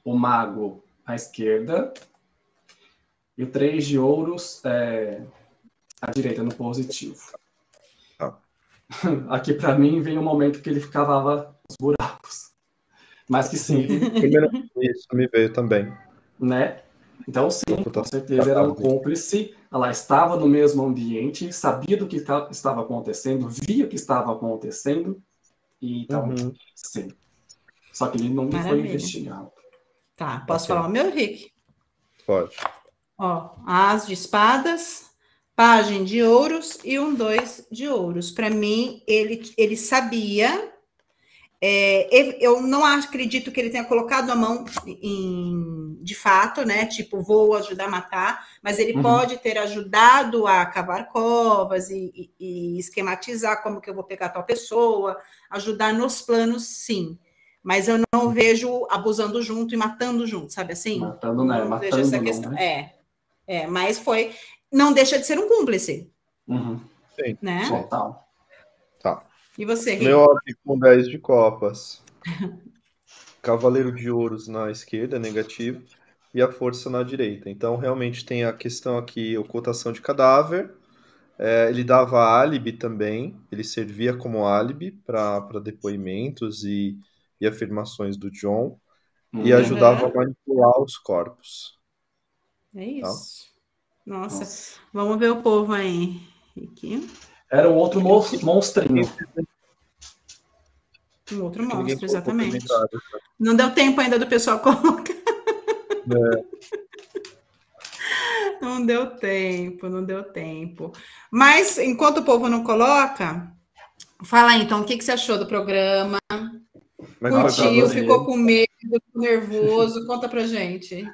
o mago à esquerda e o três de ouros é, à direita, no positivo. Tá. Aqui para mim vem o momento que ele cavava os buracos. Mas que sim, Primeiro, isso me veio também. né? Então sim, com Computação. certeza era um cúmplice. Ela estava no mesmo ambiente, sabia do que ta- estava acontecendo, via o que estava acontecendo. E então, Uhum. sim. Só que ele não foi Maravilha. investigado. Tá, posso Ok. falar o meu, Rick? Pode. Ó, as de espadas, página de ouros e um dois de ouros. Para mim, ele, ele sabia. é, eu- não acredito que ele tenha colocado a mão em, de fato, né? Tipo, vou ajudar a matar, mas ele Uhum. pode ter ajudado a cavar covas e, e- e esquematizar como que eu vou pegar tal pessoa, ajudar nos planos, sim. Mas eu não vejo abusando junto e matando junto, sabe assim? Matando, né? Não vejo Matando, essa não, questão. né? É, é, mas foi. Não deixa de ser um cúmplice, Uhum. né? Total. Tá. E você, Rick? Meu com 10 de copas. Cavaleiro de ouros na esquerda, negativo. E a força na direita. Então, realmente tem a questão aqui, ocultação de cadáver. É, ele dava álibi também. Ele servia como álibi para depoimentos e, e afirmações do John. E Uhum. ajudava a manipular os corpos. É isso. Nossa, Nossa. vamos ver o povo aí. Rick. Era um outro mon- monstrinho. Um outro monstro, exatamente. comentário. Não deu tempo ainda do pessoal colocar. É. Não deu tempo, não deu tempo. Mas enquanto o povo não coloca, fala aí, então, o que, que você achou do programa? Curtiu, ficou com medo, ficou nervoso? Conta pra gente.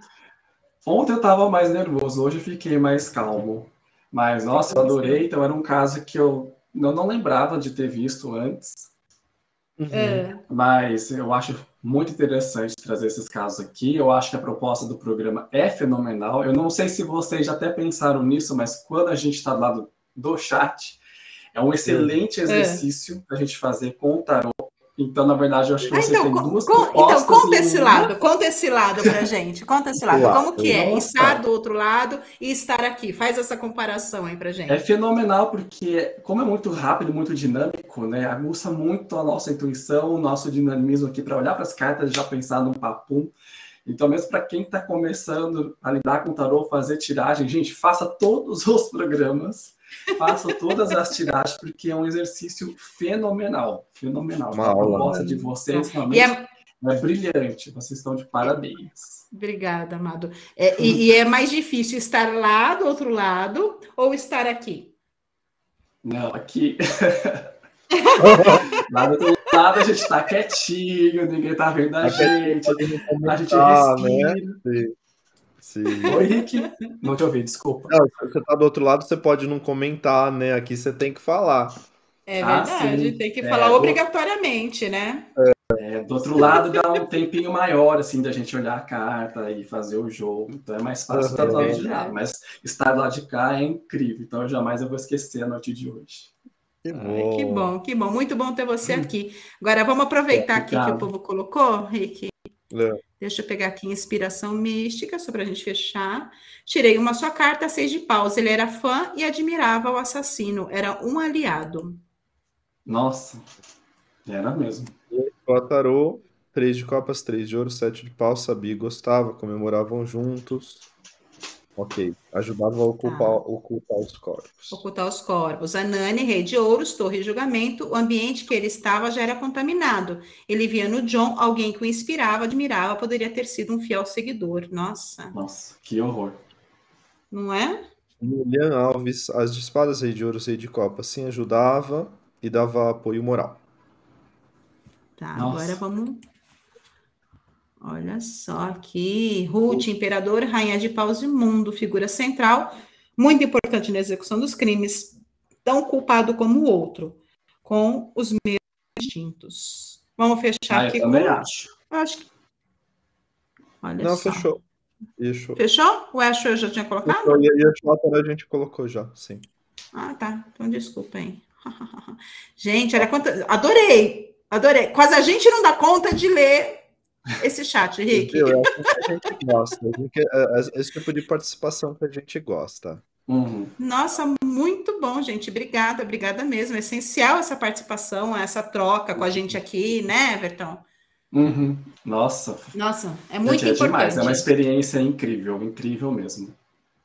Ontem eu tava mais nervoso, hoje eu fiquei mais calmo. Mas, nossa, eu adorei. Então, era um caso que eu não, não lembrava de ter visto antes. Uhum. É, Mas eu acho muito interessante trazer esses casos aqui. Eu acho que a proposta do programa é fenomenal. Eu não sei se vocês já até pensaram nisso, mas quando a gente está do lado do chat, é um excelente exercício para a gente fazer com o tarô. Então, na verdade, eu acho que Ah, você então, tem co- duas co- então, conta esse uma. lado, conta esse lado pra gente, conta esse lado. Como que é Nossa. estar do outro lado e estar aqui? Faz essa comparação aí pra gente. É fenomenal porque, como é muito rápido, muito dinâmico, né? Aguça muito a nossa intuição, o nosso dinamismo aqui para olhar para as cartas e já pensar num papum. Então, mesmo para quem está começando a lidar com o tarô, fazer tiragem, gente, faça todos os programas, faça todas as tiragens, porque é um exercício fenomenal. Fenomenal. Uma a aula. proposta de vocês realmente é, é brilhante. Vocês estão de parabéns. obrigada, Amado. É, e, e é mais difícil estar lá do outro lado ou estar aqui? Não, aqui. Lá do outro lado a gente está quietinho, ninguém tá vendo a gente. A gente Ah, respira. né? Sim. Oi, Rick. Não te ouvi, desculpa. Não, se você tá do outro lado, você pode não comentar, né? Aqui você tem que falar. É Ah, verdade, sim. tem que É, falar do- obrigatoriamente, né? É, do outro lado dá um tempinho maior, assim, da gente olhar a carta e fazer o jogo. Então é mais fácil estar do lado de lá. Mas estar do lado de cá é incrível. Então eu jamais eu vou esquecer a noite de hoje. Que Ai, que bom, que bom. Muito bom ter você Hum. aqui. Agora vamos aproveitar É, aqui que o povo colocou, Rick. É. Deixa eu pegar aqui inspiração mística, só para a gente fechar. Tirei uma só carta, seis de paus. Ele era fã e admirava o assassino. Era um aliado. Nossa, era mesmo. O tarô, três de copas, três de ouro, sete de pau, sabia e gostava, comemoravam juntos. Ok. Ajudavam a oculpar, Tá. ocultar os corpos. Ocultar os corpos. Anani, rei de ouros, torre de julgamento. O ambiente que ele estava já era contaminado. Ele via no John alguém que o inspirava, admirava, poderia ter sido um fiel seguidor. Nossa, Nossa, que horror. não é? Julian Alves, as de espadas, rei de ouro, rei de copas, sim, ajudava e dava apoio moral. Tá, Nossa. agora vamos. Olha só aqui. Ruth, imperador, rainha de paus e mundo, figura central, muito importante na execução dos crimes, tão culpado como o outro, com os mesmos instintos. Vamos fechar Ah, eu aqui também com. acho. Eu acho que. Olha Não, só. fechou. Fechou. Fechou? O Ash eu já tinha colocado? Fechou. E aí a a gente colocou já, sim. Ah, tá. Então desculpa, hein. Gente, olha quanta. Adorei! Adorei. Quase a gente não dá conta de ler esse chat, Rick. É assim que a gente gosta. A gente- é- é esse tipo de participação que a gente gosta. Uhum. Nossa, muito bom, gente. Obrigada, obrigada mesmo. É essencial essa participação, essa troca com a gente aqui, né, Everton? Uhum. Nossa, Nossa, é muito gente, é importante. demais. É uma experiência incrível, incrível mesmo.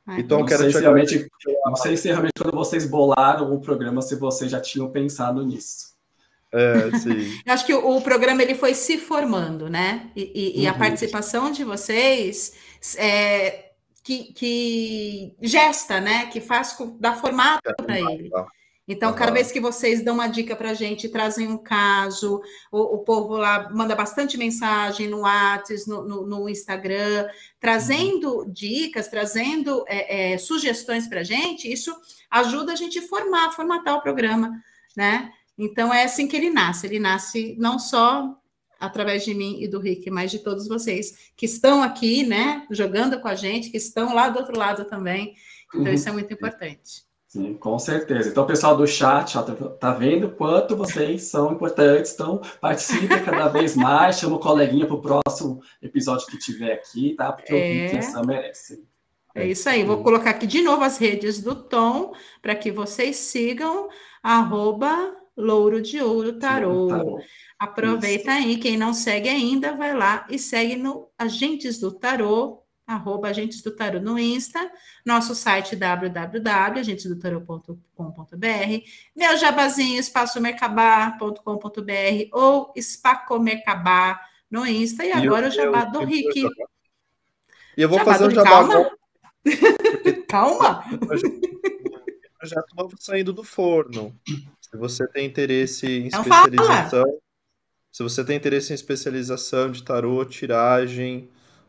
Ai, Então, Não quero sei, te se realmente, não sei se realmente quando vocês bolaram o programa, se vocês já tinham pensado nisso. É, sim. Eu acho que o, o programa ele foi se formando, né? E, e- e a Uhum. participação de vocês é, que, que gesta, né? Que faz dá formato para ele. Tá. Então, cada vez que vocês dão uma dica para a gente, trazem um caso, o, o povo lá manda bastante mensagem no WhatsApp, no, no- no Instagram, trazendo dicas, trazendo é, é, sugestões para a gente, isso ajuda a gente a formar, formatar o programa, né? Então, é assim que ele nasce. Ele nasce não só através de mim e do Rick, mas de todos vocês que estão aqui, né, jogando com a gente, que estão lá do outro lado também. Então, Uhum. isso é muito importante. Sim, com certeza. Então, pessoal do chat, ó, tá, tá vendo quanto vocês são importantes. Então, participe cada vez mais. Chama o coleguinha para o próximo episódio que tiver aqui, tá? Porque o É. Rick e a Sam merecem. É isso aí. Vou colocar aqui de novo as redes do Tom para que vocês sigam arroba Louro de Ouro Tarô. Tarô. Aproveita aí, quem não segue ainda, vai lá e segue no Agentes do Tarô, arroba Agentes do Tarô no Insta, nosso site www.agentesdotarô.com.br, meu jabazinho espaçomercabá.com.br ou espacomercabá no Insta, e, e agora o jabá do Rick. E eu vou jabá fazer o jabá Calma. agora. Calma! Já estou saindo do forno. Se você tem interesse em Não especialização, fala. se você tem interesse em especialização de tarô, tiragem,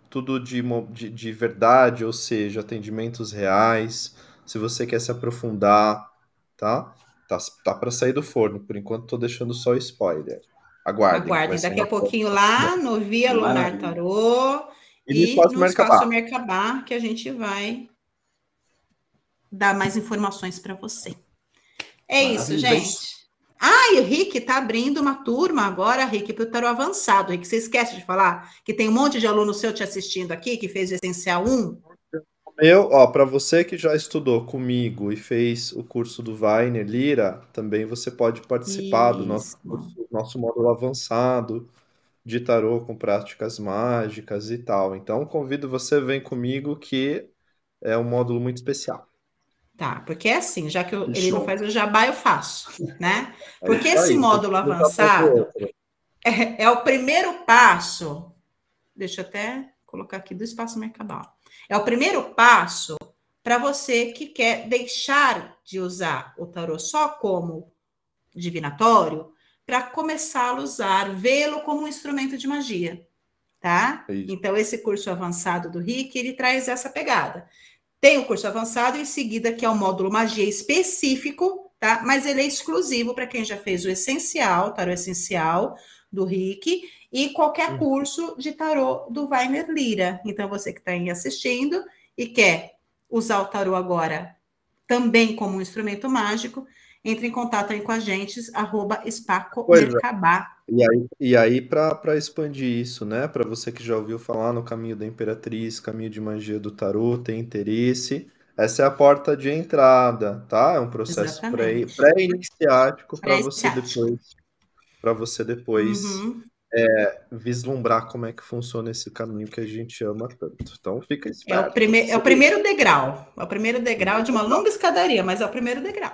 tudo de, de, de verdade, ou seja, atendimentos reais, se você quer se aprofundar, tá? Tá, tá para sair do forno. Por enquanto, estou deixando só spoiler. Aguardem. Aguardem. Daqui a pouquinho lá no Via Lunar Tarô e, e no Espaço Mercabá, que a gente vai dar mais informações para você. É isso, gente. Ah, e o Rick está abrindo uma turma agora, Rick, para o tarô avançado. Rick, você esquece de falar que tem um monte de aluno seu te assistindo aqui, que fez o Essencial 1? Eu, ó, para você que já estudou comigo e fez o curso do Weiner Lira, também você pode participar Isso. do nosso, curso, nosso módulo avançado de tarô com práticas mágicas e tal. Então, convido você, vem comigo, que é um módulo muito especial. Tá, porque é assim, já que eu, ele não faz o jabá, eu faço, né? É porque é esse módulo avançado é, é, o primeiro passo. Deixa eu até colocar aqui do espaço mercabal. É o primeiro passo para você que quer deixar de usar o tarô só como divinatório, para começar a usar, vê-lo como um instrumento de magia, tá? É então, esse curso avançado do Rick, ele traz essa pegada. Tem o curso avançado em seguida, que é o módulo magia específico, tá? Mas ele é exclusivo para quem já fez o essencial, tarô essencial do Rick, e qualquer uhum. curso de tarô do Weiner Lira. Então, você que está aí assistindo e quer usar o tarô agora também como um instrumento mágico, entre em contato aí com a gente, arroba Spaco Mercabá. E aí, e aí para expandir isso, né? Para você que já ouviu falar no caminho da Imperatriz, caminho de magia do tarô, tem interesse. Essa é a porta de entrada, tá? É um processo pré-iniciático pré para você depois para você depois uhum. é, vislumbrar como é que funciona esse caminho que a gente ama tanto. Então fica esperto. É o, prime é o primeiro degrau. É o primeiro degrau de uma longa escadaria, mas é o primeiro degrau.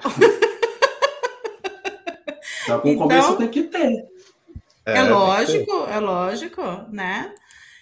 Algum então, começo tem que ter. É, é lógico, é lógico, né?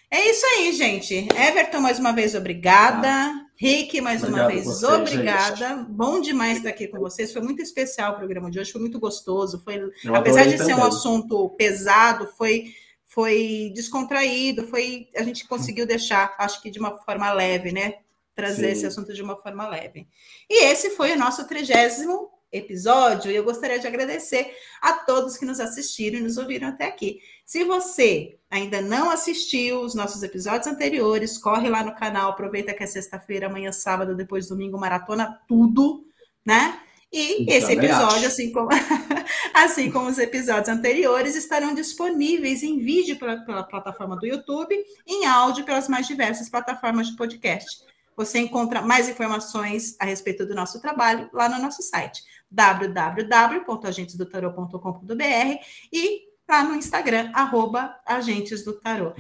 É isso aí, gente. Everton, mais uma vez, obrigada. Ah, Rick, mais uma vez, você, obrigada. Gente. Bom demais estar aqui com vocês. Foi muito especial o programa de hoje, foi muito gostoso. Foi, apesar de também. ser um assunto pesado, foi, foi descontraído, foi, a gente conseguiu deixar, acho que de uma forma leve, né? Trazer Sim. esse assunto de uma forma leve. E esse foi o nosso trigésimo episódio e eu gostaria de agradecer a todos que nos assistiram e nos ouviram até aqui. Se você ainda não assistiu os nossos episódios anteriores, corre lá no canal, aproveita que é sexta-feira, amanhã, sábado, depois domingo, maratona tudo, né? E esse episódio, assim como, assim como os episódios anteriores, estarão disponíveis em vídeo pela, pela plataforma do YouTube, em áudio pelas mais diversas plataformas de podcast. Você encontra mais informações a respeito do nosso trabalho lá no nosso site www.agentesdotarô.com.br e lá no Instagram, arroba Agentes do Tarô.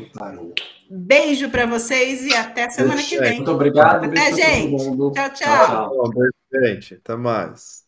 Beijo para vocês e até semana que vem. Muito obrigado. Até, gente. Tchau, tchau. tchau, tchau. Beijo, gente. Até mais.